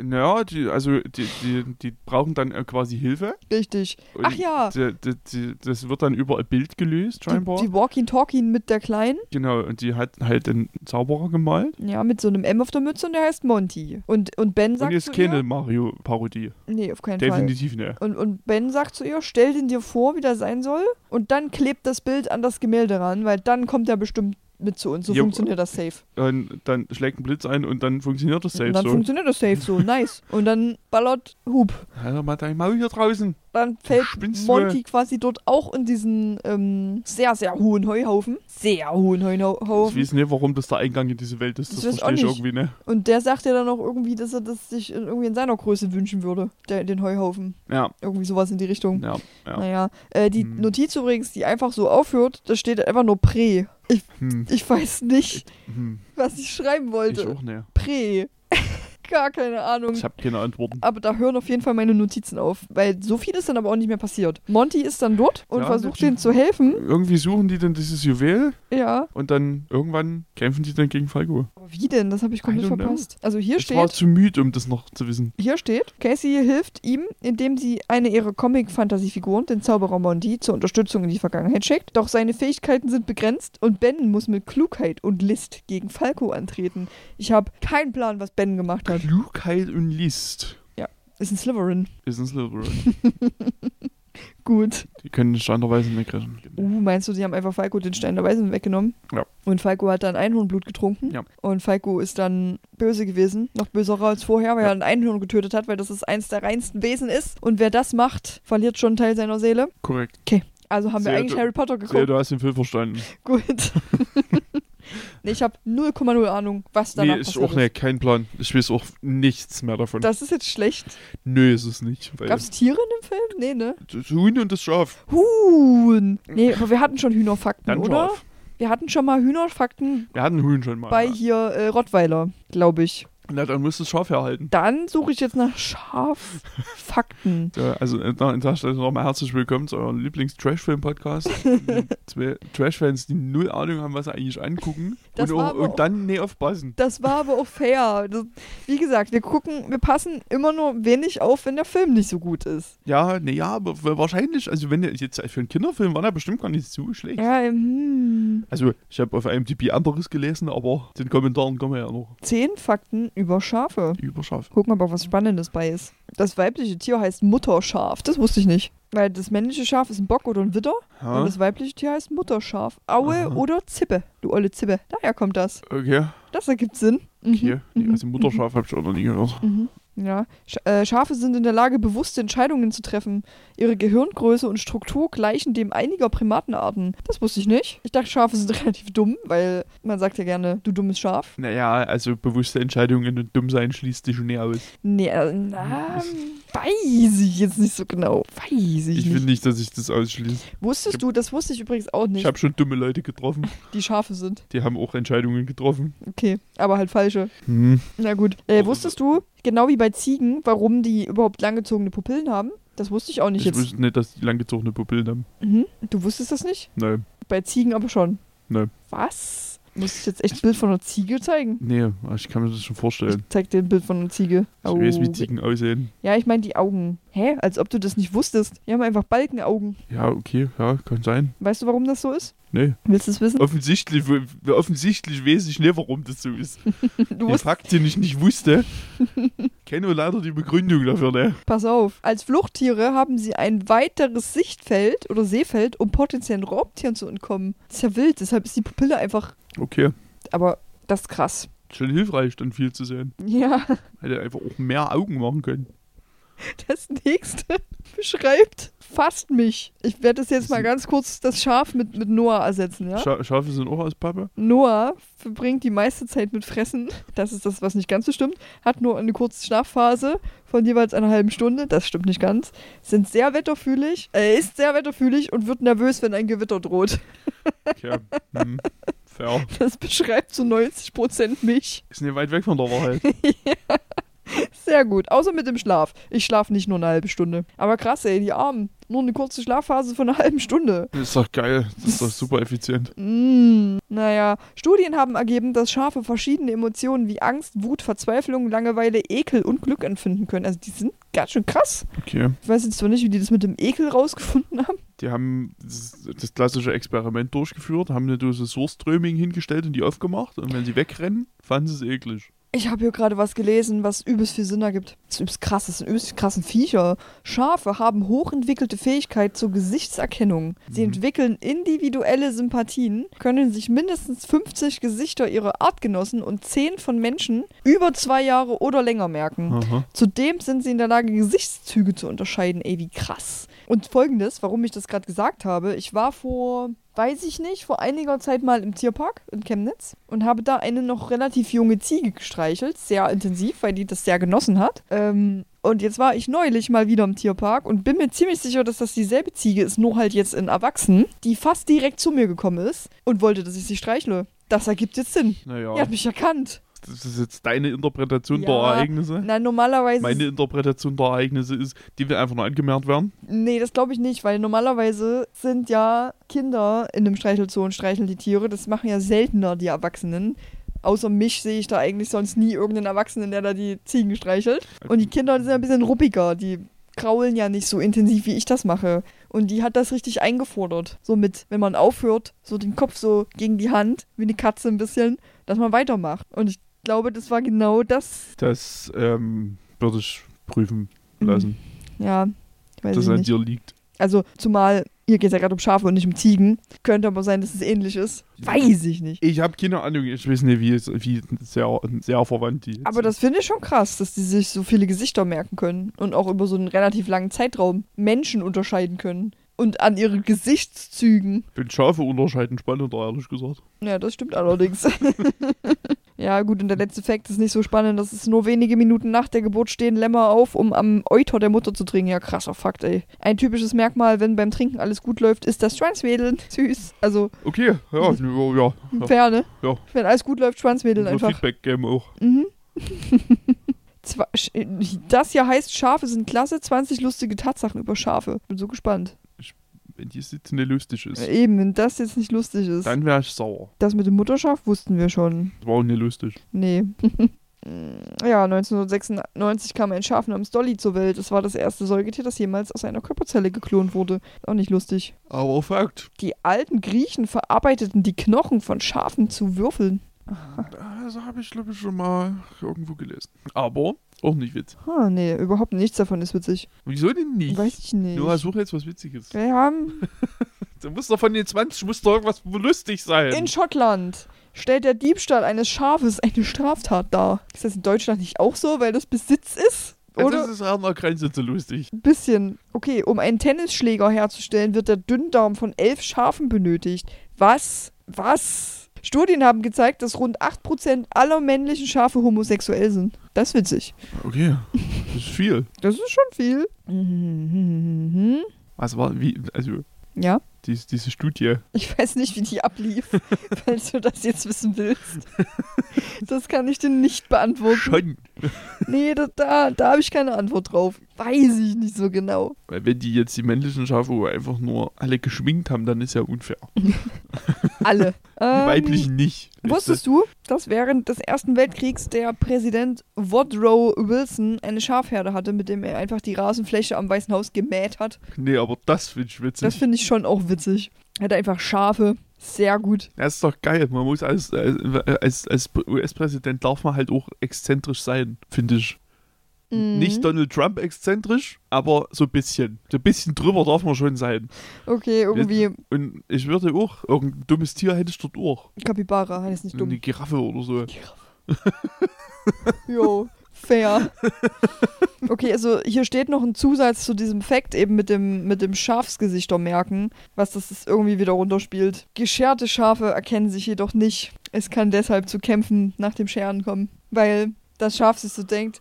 B: Naja, die, also die, die, die brauchen dann äh, quasi Hilfe.
A: Richtig.
B: Und
A: Ach ja,
B: Die, die, die, das wird dann über ein Bild gelöst,
A: die,
B: scheinbar.
A: die Walking-Talking mit der Kleinen.
B: genau, und die hat halt den Zauberer gemalt.
A: Ja, mit so einem M auf der Mütze und der heißt Monty. Und, und Ben
B: Und
A: sagt
B: ist
A: zu
B: keine
A: ihr...
B: Mario-Parodie.
A: Nee, auf keinen Fall.
B: Definitiv ne.
A: Und, und Ben sagt zu ihr, stell den dir vor, wie der sein soll. Und dann klebt das Bild an das Gemälde ran, weil dann kommt er bestimmt mit zu uns. So
B: Jo.
A: funktioniert das safe.
B: Und dann schlägt ein Blitz ein und dann funktioniert das safe
A: und dann
B: so.
A: funktioniert das safe so. Nice. Und dann ballert Hub.
B: Halt mal dein Maul hier draußen.
A: Dann fällt? Monty quasi dort auch in diesen ähm, sehr, sehr hohen Heuhaufen. Sehr hohen
B: Ich
A: Heuhaufen.
B: weiß nicht, warum das der Eingang in diese Welt ist.
A: Das
B: Das, verstehe ich
A: auch nicht.
B: irgendwie, ne?
A: Und der sagt ja dann auch irgendwie, dass er das sich irgendwie in seiner Größe wünschen würde, der, den Heuhaufen.
B: Ja,
A: Irgendwie sowas in die Richtung.
B: ja, ja.
A: Naja, äh, die
B: Hm.
A: Notiz übrigens, die einfach so aufhört, da steht einfach nur Prä. Ich,
B: Hm,
A: ich weiß nicht,
B: hm.
A: was ich schreiben
B: Ich
A: wollte.
B: auch ne.
A: Prä. Gar keine Ahnung.
B: Ich habe keine Antworten.
A: Aber da hören auf jeden Fall meine Notizen auf, weil so viel ist dann aber auch nicht mehr passiert. Monty ist dann dort und
B: Ja,
A: versucht denen zu helfen.
B: Irgendwie suchen die dann dieses Juwel
A: Ja.
B: und dann irgendwann kämpfen die dann gegen Falco.
A: Aber wie denn? Das habe ich komplett
B: don't know.
A: verpasst. Also hier
B: Ich war
A: steht,
B: zu müde, um das noch zu wissen.
A: hier steht, Casey hilft ihm, indem sie eine ihrer Comic-Fantasiefiguren, den Zauberer Monty, zur Unterstützung in die Vergangenheit schickt. Doch seine Fähigkeiten sind begrenzt und Ben muss mit Klugheit und List gegen Falco antreten. Ich habe keinen Plan, was Ben gemacht hat.
B: Klugheit und List
A: Ist ein Slytherin.
B: ist ein Slytherin.
A: Gut.
B: die können den Stein der Weisen wegrennen.
A: Uh, meinst du, sie haben einfach Falco den Stein der Weisen weggenommen?
B: Ja.
A: Und Falco hat dann Einhornblut getrunken.
B: Ja.
A: Und Falco ist dann böse gewesen. Noch böserer als vorher, weil
B: Ja.
A: er ein Einhorn getötet hat, weil das ist eins der reinsten Wesen ist. Und wer das macht, verliert schon einen Teil seiner Seele.
B: Korrekt.
A: Also haben wir
B: Sehr
A: eigentlich
B: du-
A: Harry Potter geguckt.
B: du hast den Film verstanden.
A: Gut. nee, ich habe 0,0 Ahnung, was danach
B: Nee, ich
A: passiert
B: auch ne, kein Plan. Ich weiß auch nichts mehr davon.
A: Das ist jetzt schlecht.
B: Nö, ist es nicht.
A: Gab es Tiere in dem Film? Nee, ne?
B: das Huhn und das Schaf.
A: Huhn. Nee, aber wir hatten schon Hühnerfakten,
B: Dann
A: oder?
B: Schaf.
A: Wir hatten schon mal Hühnerfakten
B: Wir hatten Huhn schon mal.
A: bei
B: ja.
A: hier äh, Rottweiler, glaube ich.
B: Na, dann muss das Schaf herhalten.
A: Dann suche ich jetzt nach Schaffakten.
B: Ja, also an der Stelle nochmal herzlich willkommen zu eurem Lieblings-Trash-Film-Podcast. Zwei Trash-Fans, die null Ahnung haben, was sie eigentlich angucken
A: Das
B: und, auch, und dann nie aufpassen.
A: Das war aber auch fair. Das, wie gesagt, wir gucken, wir passen immer nur wenig auf, wenn der Film nicht so gut ist.
B: Ja, ne, ja, aber wahrscheinlich, also wenn der jetzt für einen Kinderfilm war der bestimmt gar nicht so schlecht.
A: Ja, hm.
B: Also, ich habe auf IMDb anderes gelesen, aber den Kommentaren kommen wir ja noch
A: Zehn Fakten über Schafe.
B: über Schaf.
A: Gucken, ob auch was Spannendes bei ist. Das weibliche Tier heißt Mutterschaf. Das wusste ich nicht. Weil das männliche Schaf ist ein Bock oder ein Widder
B: Ja,
A: und das weibliche Tier heißt Mutterschaf. Aue
B: Aha.
A: oder Zippe. Du olle Zippe. Daher kommt das.
B: okay,
A: Das ergibt Sinn. Mhm.
B: okay.
A: Mhm.
B: Also Mutterschaf habe ich auch noch nie gehört.
A: Mhm. Ja, Sch äh, Schafe sind in der Lage, bewusste Entscheidungen zu treffen. Ihre Gehirngröße und Struktur gleichen dem einiger Primatenarten. Das wusste ich nicht. Ich dachte, Schafe sind relativ dumm, weil man sagt ja gerne, du dummes Schaf.
B: Naja, also bewusste Entscheidungen und dumm sein schließt dich schon näher aus.
A: Nee, äh, na, weiß ich jetzt nicht so genau. Weiß ich,
B: Ich
A: nicht.
B: finde nicht, dass ich das ausschließe.
A: Wusstest du, das wusste ich übrigens auch nicht,
B: Ich habe schon dumme Leute getroffen.
A: die Schafe sind.
B: Die haben auch Entscheidungen getroffen.
A: Okay, aber halt falsche.
B: Hm.
A: Na gut. Äh, wusstest du, genau wie bei Ziegen, warum die überhaupt langgezogene Pupillen haben? Das wusste ich auch nicht
B: Ich
A: jetzt.
B: wusste nicht, dass die langgezogene Pupillen haben.
A: Mhm. Du wusstest das nicht?
B: Nein.
A: Bei Ziegen aber schon.
B: Nein.
A: Was? Muss ich jetzt echt ein Bild von einer Ziege zeigen?
B: Nee, ich kann mir das schon vorstellen.
A: Ich zeig dir ein Bild von einer Ziege.
B: Ich weiß, wie
A: Auge.
B: Ziegen aussehen.
A: Ja, ich meine die Augen. Hä? Als ob du das nicht wusstest. Die haben einfach Balkenaugen.
B: Ja, okay, ja, kann sein.
A: Weißt du, warum das so ist?
B: Nee.
A: Willst du es wissen?
B: Offensichtlich, offensichtlich weiß ich nicht, warum das so ist.
A: Du
B: Den Fakt, den ich nicht wusste, kenne leider die Begründung dafür, ne?
A: pass auf. Als Fluchttiere haben sie ein weiteres Sichtfeld oder Sehfeld, um potenziellen Raubtieren zu entkommen. Das ist ja wild, deshalb ist die Pupille einfach.
B: Okay.
A: Aber das ist krass.
B: Schon hilfreich, dann viel zu sehen.
A: Ja,
B: Hätte einfach auch mehr Augen machen können.
A: das nächste beschreibt fast mich. Ich werde das jetzt mal ganz kurz das Schaf mit, mit Noah ersetzen, ja?
B: Scha Schafe sind auch aus Pappe.
A: Noah verbringt die meiste Zeit mit Fressen. Das ist das, was nicht ganz so stimmt. Hat nur eine kurze Schlafphase von jeweils einer halben Stunde. Das stimmt nicht ganz. Sind sehr wetterfühlig. Er ist sehr wetterfühlig und wird nervös, wenn ein Gewitter droht.
B: Okay. hm. Fair.
A: Das beschreibt zu 90% mich.
B: Ist nicht weit weg von der Wahrheit.
A: Sehr gut. Außer mit dem Schlaf. Ich schlafe nicht nur eine halbe Stunde. Aber krass, ey, die Armen. Nur eine kurze Schlafphase von einer halben Stunde.
B: Das ist doch geil. Das ist doch super effizient.
A: Mm, naja, Studien haben ergeben, dass Schafe verschiedene Emotionen wie Angst, Wut, Verzweiflung, Langeweile, Ekel und Glück empfinden können. Also die sind ganz schön krass.
B: Okay.
A: Ich weiß jetzt zwar nicht, wie die das mit dem Ekel rausgefunden haben.
B: Die haben das, das klassische Experiment durchgeführt, haben eine Dose Source-Ströming hingestellt und die aufgemacht. Und wenn sie wegrennen, fanden sie es eklig.
A: Ich habe hier gerade was gelesen, was übelst viel Sinn ergibt. Das ist übelst krass, das sind übelst krassen Viecher. Schafe haben hochentwickelte Fähigkeit zur Gesichtserkennung. Sie
B: Mhm.
A: entwickeln individuelle Sympathien, können sich mindestens 50 Gesichter ihrer Artgenossen und 10 von Menschen über zwei Jahre oder länger merken.
B: Aha.
A: Zudem sind sie in der Lage, Gesichtszüge zu unterscheiden. Ey, wie krass. Und folgendes, warum ich das gerade gesagt habe. Ich war vor, weiß ich nicht, vor einiger Zeit mal im Tierpark in Chemnitz und habe da eine noch relativ junge Ziege gestreichelt. Sehr intensiv, weil die das sehr genossen hat. Ähm, und jetzt war ich neulich mal wieder im Tierpark und bin mir ziemlich sicher, dass das dieselbe Ziege ist, nur halt jetzt in Erwachsen, die fast direkt zu mir gekommen ist und wollte, dass ich sie streichle. Das ergibt jetzt Sinn.
B: Naja,
A: Die hat mich erkannt.
B: Das ist jetzt deine Interpretation der
A: Ja.
B: Ereignisse.
A: Nein, normalerweise.
B: Meine Interpretation der Ereignisse ist, die will einfach nur angemerkt werden.
A: Nee, das glaube ich nicht, weil normalerweise sind ja Kinder in einem Streichelzoo und streicheln die Tiere. Das machen ja seltener die Erwachsenen. Außer mich sehe ich da eigentlich sonst nie irgendeinen Erwachsenen, der da die Ziegen streichelt. Und die Kinder sind ein bisschen ruppiger. Die kraulen ja nicht so intensiv, wie ich das mache. Und die hat das richtig eingefordert. So mit, wenn man aufhört, so den Kopf so gegen die Hand, wie eine Katze ein bisschen, dass man weitermacht. Und ich glaube, das war genau das.
B: Das ähm, würde ich prüfen
A: Mhm.
B: lassen,
A: Ja, weiß
B: dass
A: ich
B: es an dir liegt.
A: Also, zumal, hier geht es ja gerade um Schafe und nicht um Ziegen. Könnte aber sein, dass es ähnlich ist. Weiß ich nicht.
B: Ich habe keine Ahnung, ich weiß nicht, wie, wie sehr, sehr verwandt die
A: Aber das finde ich schon krass, dass die sich so viele Gesichter merken können und auch über so einen relativ langen Zeitraum Menschen unterscheiden können. Und an ihren Gesichtszügen.
B: Ich finde Schafe unterscheiden spannender, ehrlich gesagt.
A: Ja, das stimmt allerdings. ja, gut, und der letzte Fakt ist nicht so spannend. Das ist nur wenige Minuten nach der Geburt stehen Lämmer auf, um am Euter der Mutter zu trinken. Ja, krasser Fakt, ey. Ein typisches Merkmal, wenn beim Trinken alles gut läuft, ist das Schwanzwedeln. Süß. Also,
B: Okay, ja, ja, ja.
A: fair, ne?
B: Ja.
A: Wenn alles gut läuft, Schwanzwedeln
B: Nur
A: einfach.
B: Feedback geben auch.
A: Mhm. Das hier heißt, Schafe sind klasse, 20 lustige Tatsachen über Schafe. Bin so gespannt.
B: Wenn die Sitze nicht lustig ist,
A: Eben, wenn das jetzt nicht lustig ist.
B: dann wäre ich sauer.
A: Das mit dem Mutterschaf wussten wir schon.
B: Das war auch nicht lustig.
A: Nee. ja, 1996 kam ein Schaf namens Dolly zur Welt. Es war das erste Säugetier, das jemals aus einer Körperzelle geklont wurde. Auch nicht lustig.
B: Aber Fakt.
A: Die alten Griechen verarbeiteten die Knochen von Schafen zu Würfeln.
B: Das habe ich, glaube ich, schon mal irgendwo gelesen. Aber auch nicht witzig.
A: Ah, nee, überhaupt nichts davon ist witzig.
B: Wieso denn nicht?
A: Weiß ich nicht.
B: Nur suche jetzt was Witziges.
A: Wir haben
B: Da muss doch von den 20 muss doch irgendwas lustig sein.
A: In Schottland stellt der Diebstahl eines Schafes eine Straftat dar. Ist das in Deutschland nicht auch so, weil das Besitz ist? Oder?
B: das ist an der Grenze zu lustig.
A: Ein bisschen. Okay, um einen Tennisschläger herzustellen, wird der Dünndarm von elf Schafen benötigt. Was? Was? Studien haben gezeigt, dass rund 8% aller männlichen Schafe homosexuell sind. Das ist witzig.
B: Okay, das ist viel.
A: Das ist schon viel. Mhm.
B: Was war, wie, also,
A: Ja,
B: dies, diese Studie.
A: ich weiß nicht, wie die ablief, falls du das jetzt wissen willst. Das kann ich dir nicht beantworten.
B: Schon.
A: nee, da, da, da habe ich keine Antwort drauf. Weiß ich nicht so genau.
B: Weil wenn die jetzt die männlichen Schafe einfach nur alle geschminkt haben, dann ist ja unfair.
A: Alle.
B: Die weiblichen nicht.
A: Wusstest du, dass während des Ersten Weltkriegs der Präsident Woodrow Wilson eine Schafherde hatte, mit dem er einfach die Rasenfläche am Weißen Haus gemäht hat?
B: Nee, aber das finde ich witzig.
A: Das finde ich schon auch witzig. Er hatte einfach Schafe. Sehr gut.
B: Das ist doch geil. Man muss als, als, als US-Präsident darf man halt auch exzentrisch sein, finde ich.
A: Mhm.
B: Nicht Donald Trump exzentrisch, aber so ein bisschen. So ein bisschen drüber darf man schon sein.
A: Okay, irgendwie
B: Und ich würde auch, irgendein dummes Tier hätte ich dort auch.
A: Kapibara, heißt nicht dumm.
B: Eine Giraffe oder so.
A: Jo, fair. Okay, also hier steht noch ein Zusatz zu diesem Fact eben mit dem, mit dem Schafsgesichter merken, was das ist irgendwie wieder runterspielt. Gescherte Schafe erkennen sich jedoch nicht. Es kann deshalb zu Kämpfen nach dem Scheren kommen, weil das Schaf sich so denkt,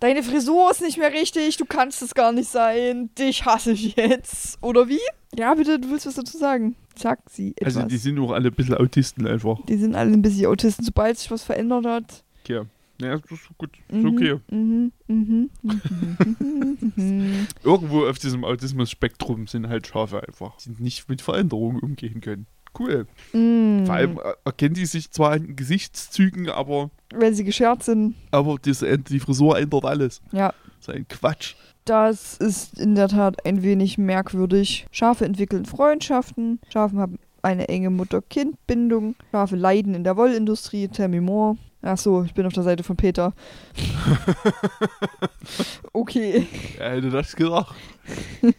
A: deine Frisur ist nicht mehr richtig, du kannst es gar nicht sein, dich hasse ich jetzt. Oder wie? Ja, bitte, du willst was dazu sagen. Sag sie etwas.
B: Also die sind auch alle ein bisschen Autisten einfach.
A: Die sind alle ein bisschen Autisten. Sobald sich was verändert hat,
B: Ja. Ja, das ist gut. Ist
A: Mhm,
B: okay.
A: Mhm, mhm, mhm, mhm.
B: Irgendwo auf diesem Autismus-Spektrum sind halt Schafe einfach. Die nicht mit Veränderungen umgehen können. Cool. Vor allem erkennen die sich zwar an Gesichtszügen, aber,
A: Wenn sie geschert sind.
B: aber diese, die Frisur ändert alles.
A: Ja,
B: So ein Quatsch.
A: das ist in der Tat ein wenig merkwürdig. Schafe entwickeln Freundschaften. Schafe haben eine enge Mutter-Kind-Bindung. Schafe leiden in der Wollindustrie. Tell me more. Ach so, ich bin auf der Seite von Peter. okay.
B: Wer hätte das gedacht?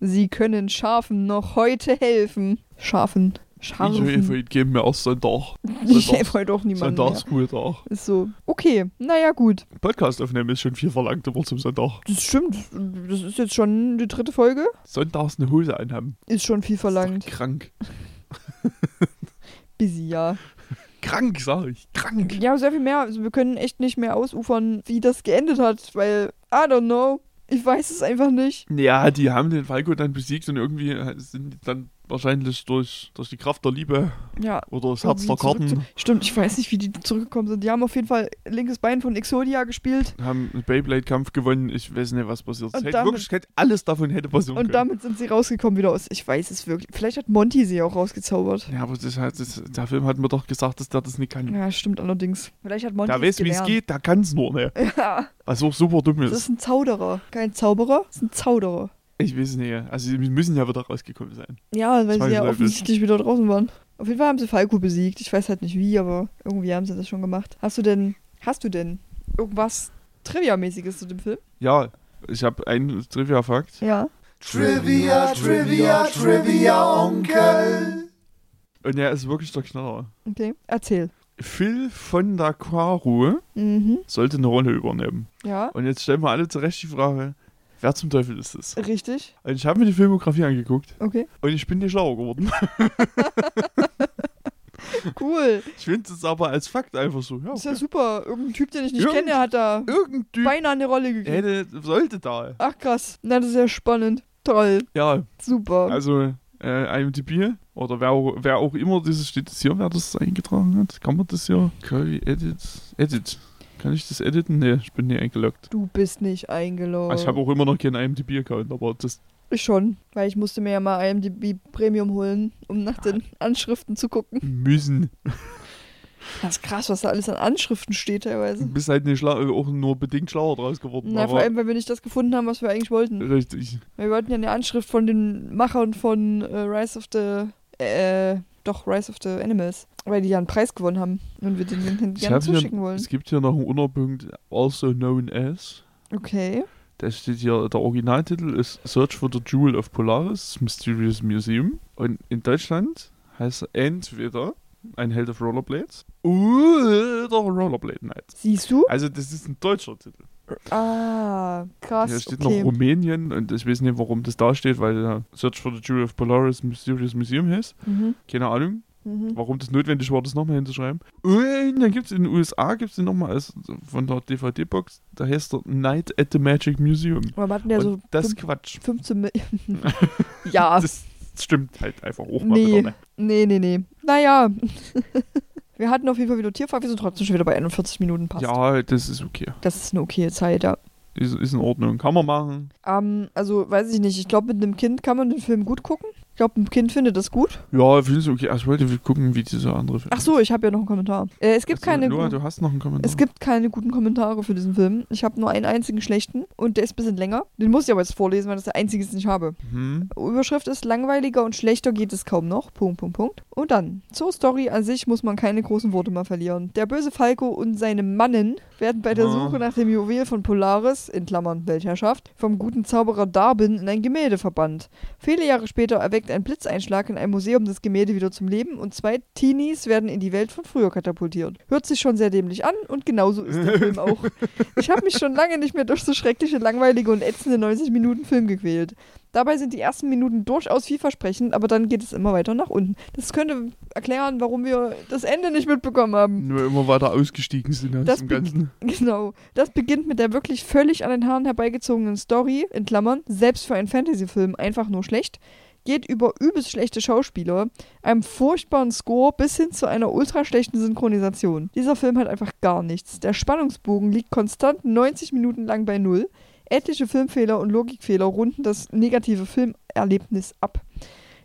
A: Sie können Schafen noch heute helfen. Schafen.
B: Ich
A: Schafen.
B: ich gebe mir erst Sonntag.
A: Ich helfe heute auch niemandem mehr.
B: Sonntagsruhetag.
A: Ist so. Okay, naja gut.
B: Podcast aufnehmen ist schon viel verlangt immer zum Sonntag.
A: Das stimmt. Das ist jetzt schon die dritte Folge.
B: Sonntags eine Hose anhaben.
A: Ist schon viel
B: Ist
A: verlangt.
B: Krank.
A: Busy, ja.
B: Krank, sag ich. Krank.
A: Ja, sehr viel mehr. Also wir können echt nicht mehr ausufern, wie das geendet hat, weil, I don't know. Ich weiß es einfach nicht.
B: Ja, die haben den Falco dann besiegt und irgendwie sind die dann wahrscheinlich durch, durch die Kraft der Liebe
A: Ja.
B: oder das Herz der Karten
A: Stimmt, ich weiß nicht, wie die zurückgekommen sind. Die haben auf jeden Fall linkes Bein von Exodia gespielt.
B: haben einen Beyblade-Kampf gewonnen. Ich weiß nicht, was passiert ist.
A: Und
B: Hätte
A: damit-
B: wirklich hätte alles davon hätte passieren
A: Und
B: können.
A: damit sind sie rausgekommen wieder aus. Ich weiß es wirklich. Vielleicht hat Monty sie auch rausgezaubert.
B: ja, aber das, hat- das, der Film hat mir doch gesagt, dass der das nicht kann.
A: Ja, stimmt allerdings. Vielleicht hat Monty
B: der weiß, wie es geht, der kann es nur nicht.
A: Ja,
B: Was auch super dumm
A: das
B: ist.
A: ist ein Zauderer. Kein Zauberer, das ist ein Zauderer.
B: Ich weiß nicht. Also, wir müssen ja wieder rausgekommen sein.
A: Ja, weil sie ja offensichtlich wieder draußen waren. Auf jeden Fall haben sie Falco besiegt. Ich weiß halt nicht wie, aber irgendwie haben sie das schon gemacht. Hast du denn, hast du denn irgendwas Trivia-mäßiges zu dem Film?
B: Ja, ich habe einen Trivia-Fakt.
A: Ja.
C: Trivia, Trivia, Trivia, Onkel.
B: Und er ist wirklich der Knaller.
A: Okay. Erzähl.
B: Phil von der Quaru
A: Mhm.
B: sollte eine Rolle übernehmen.
A: Ja.
B: Und jetzt stellen wir alle zurecht die Frage, wer zum Teufel ist das?
A: Richtig.
B: Und ich habe mir die Filmografie angeguckt
A: Okay.
B: und ich bin nicht schlauer geworden.
A: Cool.
B: Ich finde es aber als Fakt einfach so. Ja,
A: Ist ja
B: okay.
A: super. Irgendein Typ, den ich nicht
B: Irgend-
A: kenne, der hat da
B: Irgendein Typ
A: beinahe eine Rolle gegeben.
B: hätte, sollte da.
A: Ach krass. Na, das ist ja spannend. Toll.
B: Ja,
A: Super.
B: also äh, IMDb oder wer auch, wer auch immer dieses steht das hier, wer das eingetragen hat. Kann man das hier? Curry Edit. Edit. Kann ich das editen? Nee, ich bin nie eingeloggt.
A: Du bist nicht eingeloggt.
B: Also ich habe auch immer noch keinen IMDb-Account, aber das.
A: Ich schon, weil ich musste mir ja mal IMDb Premium holen, um nach den Anschriften zu gucken.
B: Müssen.
A: Das ist krass, was da alles an Anschriften steht
B: Du
A: teilweise.
B: bist halt nicht schlau, auch nur bedingt schlauer draus geworden.
A: Na, vor allem, weil wir nicht das gefunden haben, was wir eigentlich wollten.
B: Richtig.
A: Wir wollten ja eine Anschrift von den Machern von äh, Rise of the. Äh, doch, Rise of the Animals. Weil die ja einen Preis gewonnen haben. Und wir den, den gerne
B: hab hier-
A: zuschicken wollen.
B: Es gibt hier noch einen Unterpunkt, also known as.
A: Okay.
B: Da steht hier, der Originaltitel ist Search for the Jewel of Polaris, Mysterious Museum. Und in Deutschland heißt er entweder ein Held of Rollerblades oder Rollerblade Knight.
A: Siehst du?
B: Also das ist ein deutscher Titel.
A: Ah, krass.
B: Hier steht
A: okay.
B: noch Rumänien und ich weiß nicht, warum das da steht, weil der Search for the Jewel of Polaris, Mysterious Museum heißt.
A: Mhm.
B: Keine Ahnung,
A: Mhm.
B: warum das notwendig war, das nochmal hinzuschreiben. Und dann gibt es in den USA gibt's den nochmal als von der DVD-Box, da heißt der Night at the Magic Museum.
A: Aber hatten ja
B: und
A: so
B: das ist
A: fünf-
B: Quatsch.
A: 15 Millionen. ja,
B: Das stimmt halt einfach auch mal
A: nee.
B: Ne?
A: Nee, nee, nee. Naja. Wir hatten auf jeden Fall wieder Tierfahrt, wir sind trotzdem schon wieder bei 41 Minuten passt.
B: Ja, das ist okay.
A: Das ist eine okaye Zeit, ja.
B: Ist, ist in Ordnung. Kann man machen.
A: Ähm, also, weiß ich nicht. Ich glaube, mit einem Kind kann man den Film gut gucken. Ich glaube, ein Kind findet das gut.
B: Ja, finde ich okay. Also, ich wollte gucken, wie dieser andere Film
A: Ach so, ich habe ja noch einen Kommentar. Äh, es gibt
B: Achso,
A: keine. Gu-
B: du hast noch einen Kommentar.
A: es gibt keine guten Kommentare für diesen Film. Ich habe nur einen einzigen schlechten und der ist ein bisschen länger. Den muss ich aber jetzt vorlesen, weil das der einzige ist, den ich habe.
B: Hm?
A: Überschrift ist langweiliger und schlechter geht es kaum noch. Punkt, Punkt, Punkt. Und dann, zur Story an sich muss man keine großen Worte mehr verlieren. Der böse Falco und seine Mannen werden bei der
B: Ah.
A: Suche nach dem Juwel von Polaris, in Klammern Weltherrschaft, vom guten Zauberer Darbin in ein Gemälde verbannt. Viele Jahre später erweckt ein Blitzeinschlag in einem Museum das Gemälde wieder zum Leben und zwei Teenies werden in die Welt von früher katapultiert. Hört sich schon sehr dämlich an und genauso ist der Film auch. Ich habe mich schon lange nicht mehr durch so schreckliche, langweilige und ätzende 90 Minuten Film gequält. Dabei sind die ersten Minuten durchaus vielversprechend, aber dann geht es immer weiter nach unten. Das könnte erklären, warum wir das Ende nicht mitbekommen haben.
B: Nur immer weiter ausgestiegen sind aus
A: Das
B: dem Ganzen.
A: Genau. Das beginnt mit der wirklich völlig an den Haaren herbeigezogenen Story, in Klammern, selbst für einen Fantasy-Film einfach nur schlecht, geht über übelst schlechte Schauspieler, einem furchtbaren Score bis hin zu einer ultra schlechten Synchronisation. Dieser Film hat einfach gar nichts. Der Spannungsbogen liegt konstant 90 Minuten lang bei Null. Etliche Filmfehler und Logikfehler runden das negative Filmerlebnis ab.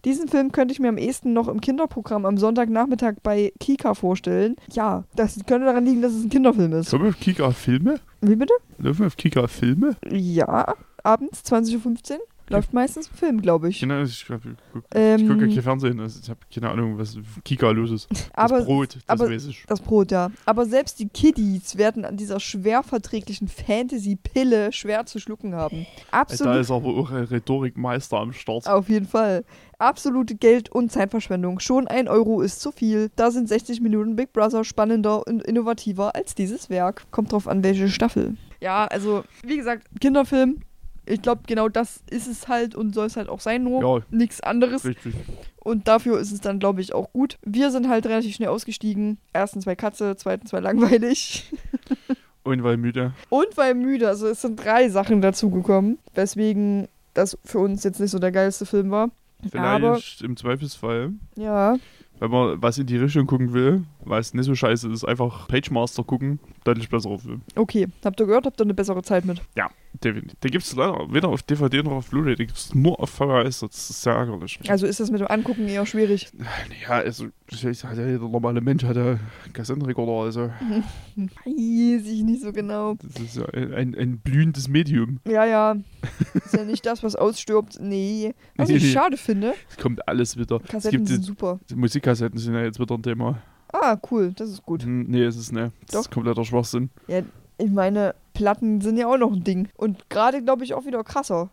A: Diesen Film könnte ich mir am ehesten noch im Kinderprogramm am Sonntagnachmittag bei Kika vorstellen. Ja, das könnte daran liegen, dass es ein Kinderfilm ist.
B: Wir auf Kika Filme?
A: Wie bitte?
B: Wir auf Kika Filme?
A: Ja, abends 20.15 Uhr läuft meistens ein Film, glaube ich.
B: Genau, ich, gucke
A: Ähm,
B: guck ja kein Fernsehen. Also ich habe keine Ahnung, was Kika los ist. Das
A: aber
B: Brot, das
A: aber-
B: weiß ich.
A: das Brot, ja. Aber selbst die Kiddies werden an dieser schwer verträglichen Fantasy-Pille schwer zu schlucken haben.
B: Da
A: Absolut.
B: ist aber auch ein Rhetorikmeister am Start.
A: Auf jeden Fall. Absolute Geld- und Zeitverschwendung. Schon ein Euro ist zu viel. Da sind 60 Minuten Big Brother spannender und innovativer als dieses Werk. Kommt drauf an, welche Staffel. Ja, also, wie gesagt, Kinderfilm. Ich glaube, genau das ist es halt und soll es halt auch sein, nur
B: Ja.
A: nichts anderes.
B: Richtig.
A: Und dafür ist es dann, glaube ich, auch gut. Wir sind halt relativ schnell ausgestiegen. Erstens weil Katze, zweitens weil langweilig.
B: Und weil müde.
A: Und weil müde. Also es sind drei Sachen dazugekommen, weswegen das für uns jetzt nicht so der geilste Film war. Aber,
B: Vielleicht im Zweifelsfall,
A: ja,
B: wenn man was in die Richtung gucken will, weil es nicht so scheiße ist, einfach Pagemaster gucken. Deutlich besserer Film.
A: okay. Habt ihr gehört? Habt ihr eine bessere Zeit mit?
B: Definitiv. Den gibt es leider weder auf DVD noch auf Blu-ray. Den gibt es nur auf VHS. Das ist sehr ärgerlich.
A: Also ist das mit dem Angucken eher schwierig.
B: Ja, also, hat ja jeder normale Mensch hat ja einen Kassettenrekorder. Also,
A: Weiß ich nicht so genau.
B: das ist ja ein, ein, ein blühendes Medium.
A: Ja, ja. Ist ja nicht das, was ausstirbt. Nee. Was
B: Nee,
A: ich
B: nee.
A: schade finde,
B: Es kommt alles wieder.
A: Kassetten sind
B: die,
A: super.
B: die Musikkassetten sind ja jetzt wieder ein Thema.
A: Ah, cool. Das ist gut.
B: Hm, Nee, es ist ne. Das
A: Doch.
B: ist kompletter Schwachsinn.
A: Ich meine, Platten sind ja auch noch ein Ding. Und gerade, glaube ich, auch wieder krasser.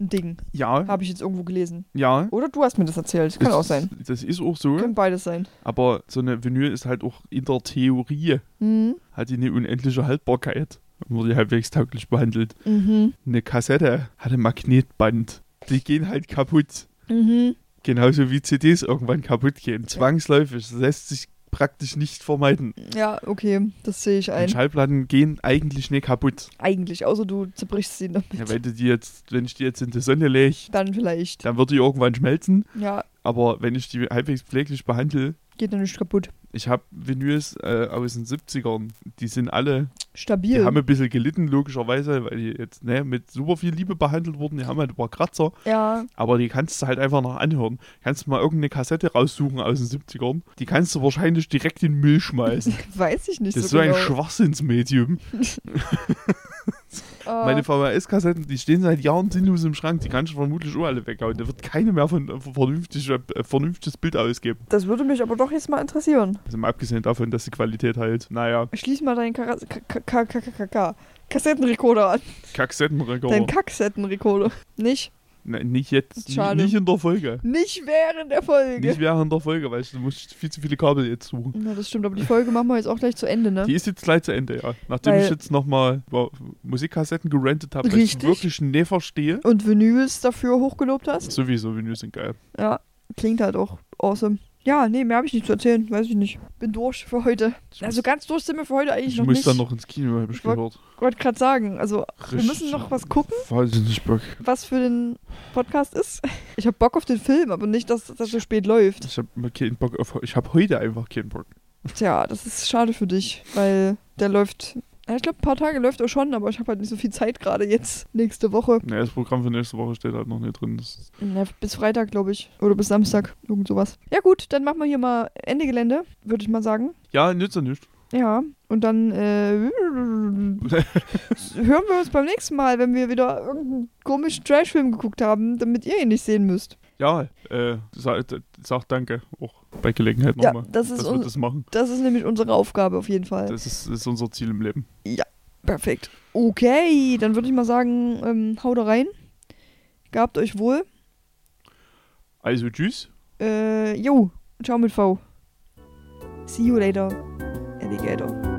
A: Ein Ding.
B: Ja,
A: Habe ich jetzt irgendwo gelesen.
B: ja.
A: Oder du hast mir das erzählt. Kann
B: das,
A: auch sein.
B: Das ist auch so.
A: Können beides sein.
B: Aber so eine Vinyl ist halt auch in der Theorie,
A: Mhm.
B: hat die eine unendliche Haltbarkeit. Und wurde halbwegs tauglich behandelt.
A: Mhm.
B: Eine Kassette hat ein Magnetband. Die gehen halt kaputt.
A: Mhm.
B: Genauso wie CDs irgendwann kaputt gehen. Zwangsläufig. Das lässt sich praktisch nicht vermeiden.
A: Ja, okay. Das sehe ich
B: Und
A: ein.
B: Schallplatten gehen eigentlich nicht kaputt.
A: Eigentlich. Außer du zerbrichst sie damit.
B: Ja, wenn, du die jetzt, wenn ich die jetzt in die Sonne lege,
A: Dann vielleicht.
B: dann wird die irgendwann schmelzen.
A: Ja,
B: Aber wenn ich die halbwegs pfleglich behandle,
A: geht dann nicht kaputt.
B: ich habe Vinyls äh, aus den 70ern, die sind alle, die
A: Stabil.
B: haben ein bisschen gelitten, logischerweise, weil die jetzt ne, mit super viel Liebe behandelt wurden. Die haben halt ein paar Kratzer,
A: ja,
B: aber die kannst du halt einfach noch anhören. Kannst du mal irgendeine Kassette raussuchen aus den 70ern, die kannst du wahrscheinlich direkt in den Müll schmeißen.
A: weiß ich nicht
B: Das ist
A: so
B: so ein
A: genau.
B: Schwachsinnsmedium.
A: Ah,
B: Meine VHS-Kassetten, die stehen seit Jahren sinnlos im Schrank, die kannst du vermutlich auch alle weghauen. Da wird keine mehr von, von vernünftig, äh, vernünftiges Bild ausgeben.
A: das würde mich aber doch jetzt mal interessieren.
B: Also mal abgesehen davon, dass die Qualität halt, naja,
A: Schließ mal deinen Kara- Kassettenrekorder an.
B: Kassettenrekorder.
A: Kacksettenrekorder. Nicht?
B: Nein, nicht jetzt,
A: Schade.
B: nicht in der Folge.
A: Nicht während der Folge.
B: Nicht während der Folge, weil du musst viel zu viele Kabel jetzt suchen.
A: Na, das stimmt, aber die Folge machen wir jetzt auch gleich zu Ende, ne?
B: Die ist jetzt gleich zu Ende, ja. Nachdem
A: Weil-
B: ich jetzt nochmal Musikkassetten gerentet habe, weil ich wirklich nicht verstehe.
A: Und Vinyls dafür hochgelobt hast?
B: Sowieso, Vinyls sind geil.
A: Ja, klingt halt auch awesome. Ja, nee, mehr habe ich nicht zu erzählen, weiß ich nicht. Bin durch für heute.
B: Ich
A: Also
B: muss,
A: ganz durch sind wir für heute eigentlich
B: ich
A: noch
B: muss
A: nicht.
B: dann noch ins Kino, habe ich
A: Ich
B: gehört.
A: wollte gerade sagen, also wir müssen
B: Richtig.
A: noch was gucken,
B: Wahnsinnig Bock.
A: was für den Podcast ist. Ich habe Bock auf den Film, aber nicht, dass das so spät läuft.
B: Ich habe keinen Bock auf. Ich habe heute einfach keinen Bock.
A: Tja, das ist schade für dich, weil der läuft. Ja, Ich glaube, ein paar Tage läuft er schon, aber ich habe halt nicht so viel Zeit gerade jetzt. Nächste Woche.
B: Ja, das Programm für nächste Woche steht halt noch nicht drin.
A: Ja, bis Freitag, glaube ich. Oder bis Samstag. Irgend sowas. Ja, gut, dann machen wir hier mal Ende Gelände, würde ich mal sagen.
B: ja, nützt ja nicht.
A: Ja, und dann äh, hören wir uns beim nächsten Mal, wenn wir wieder irgendeinen komischen Trashfilm geguckt haben, damit ihr ihn nicht sehen müsst.
B: Ja, äh, sag, sag danke. Auch bei Gelegenheit
A: Ja,
B: nochmal,
A: das ist
B: dass wir das machen.
A: Das ist nämlich unsere Aufgabe auf jeden Fall.
B: Das ist, ist unser Ziel im Leben.
A: Perfekt. Okay, dann würde ich mal sagen, ähm, haut rein. Gabt euch wohl.
B: Also, tschüss.
A: Äh, jo, ciao mit V. See you later, navigator.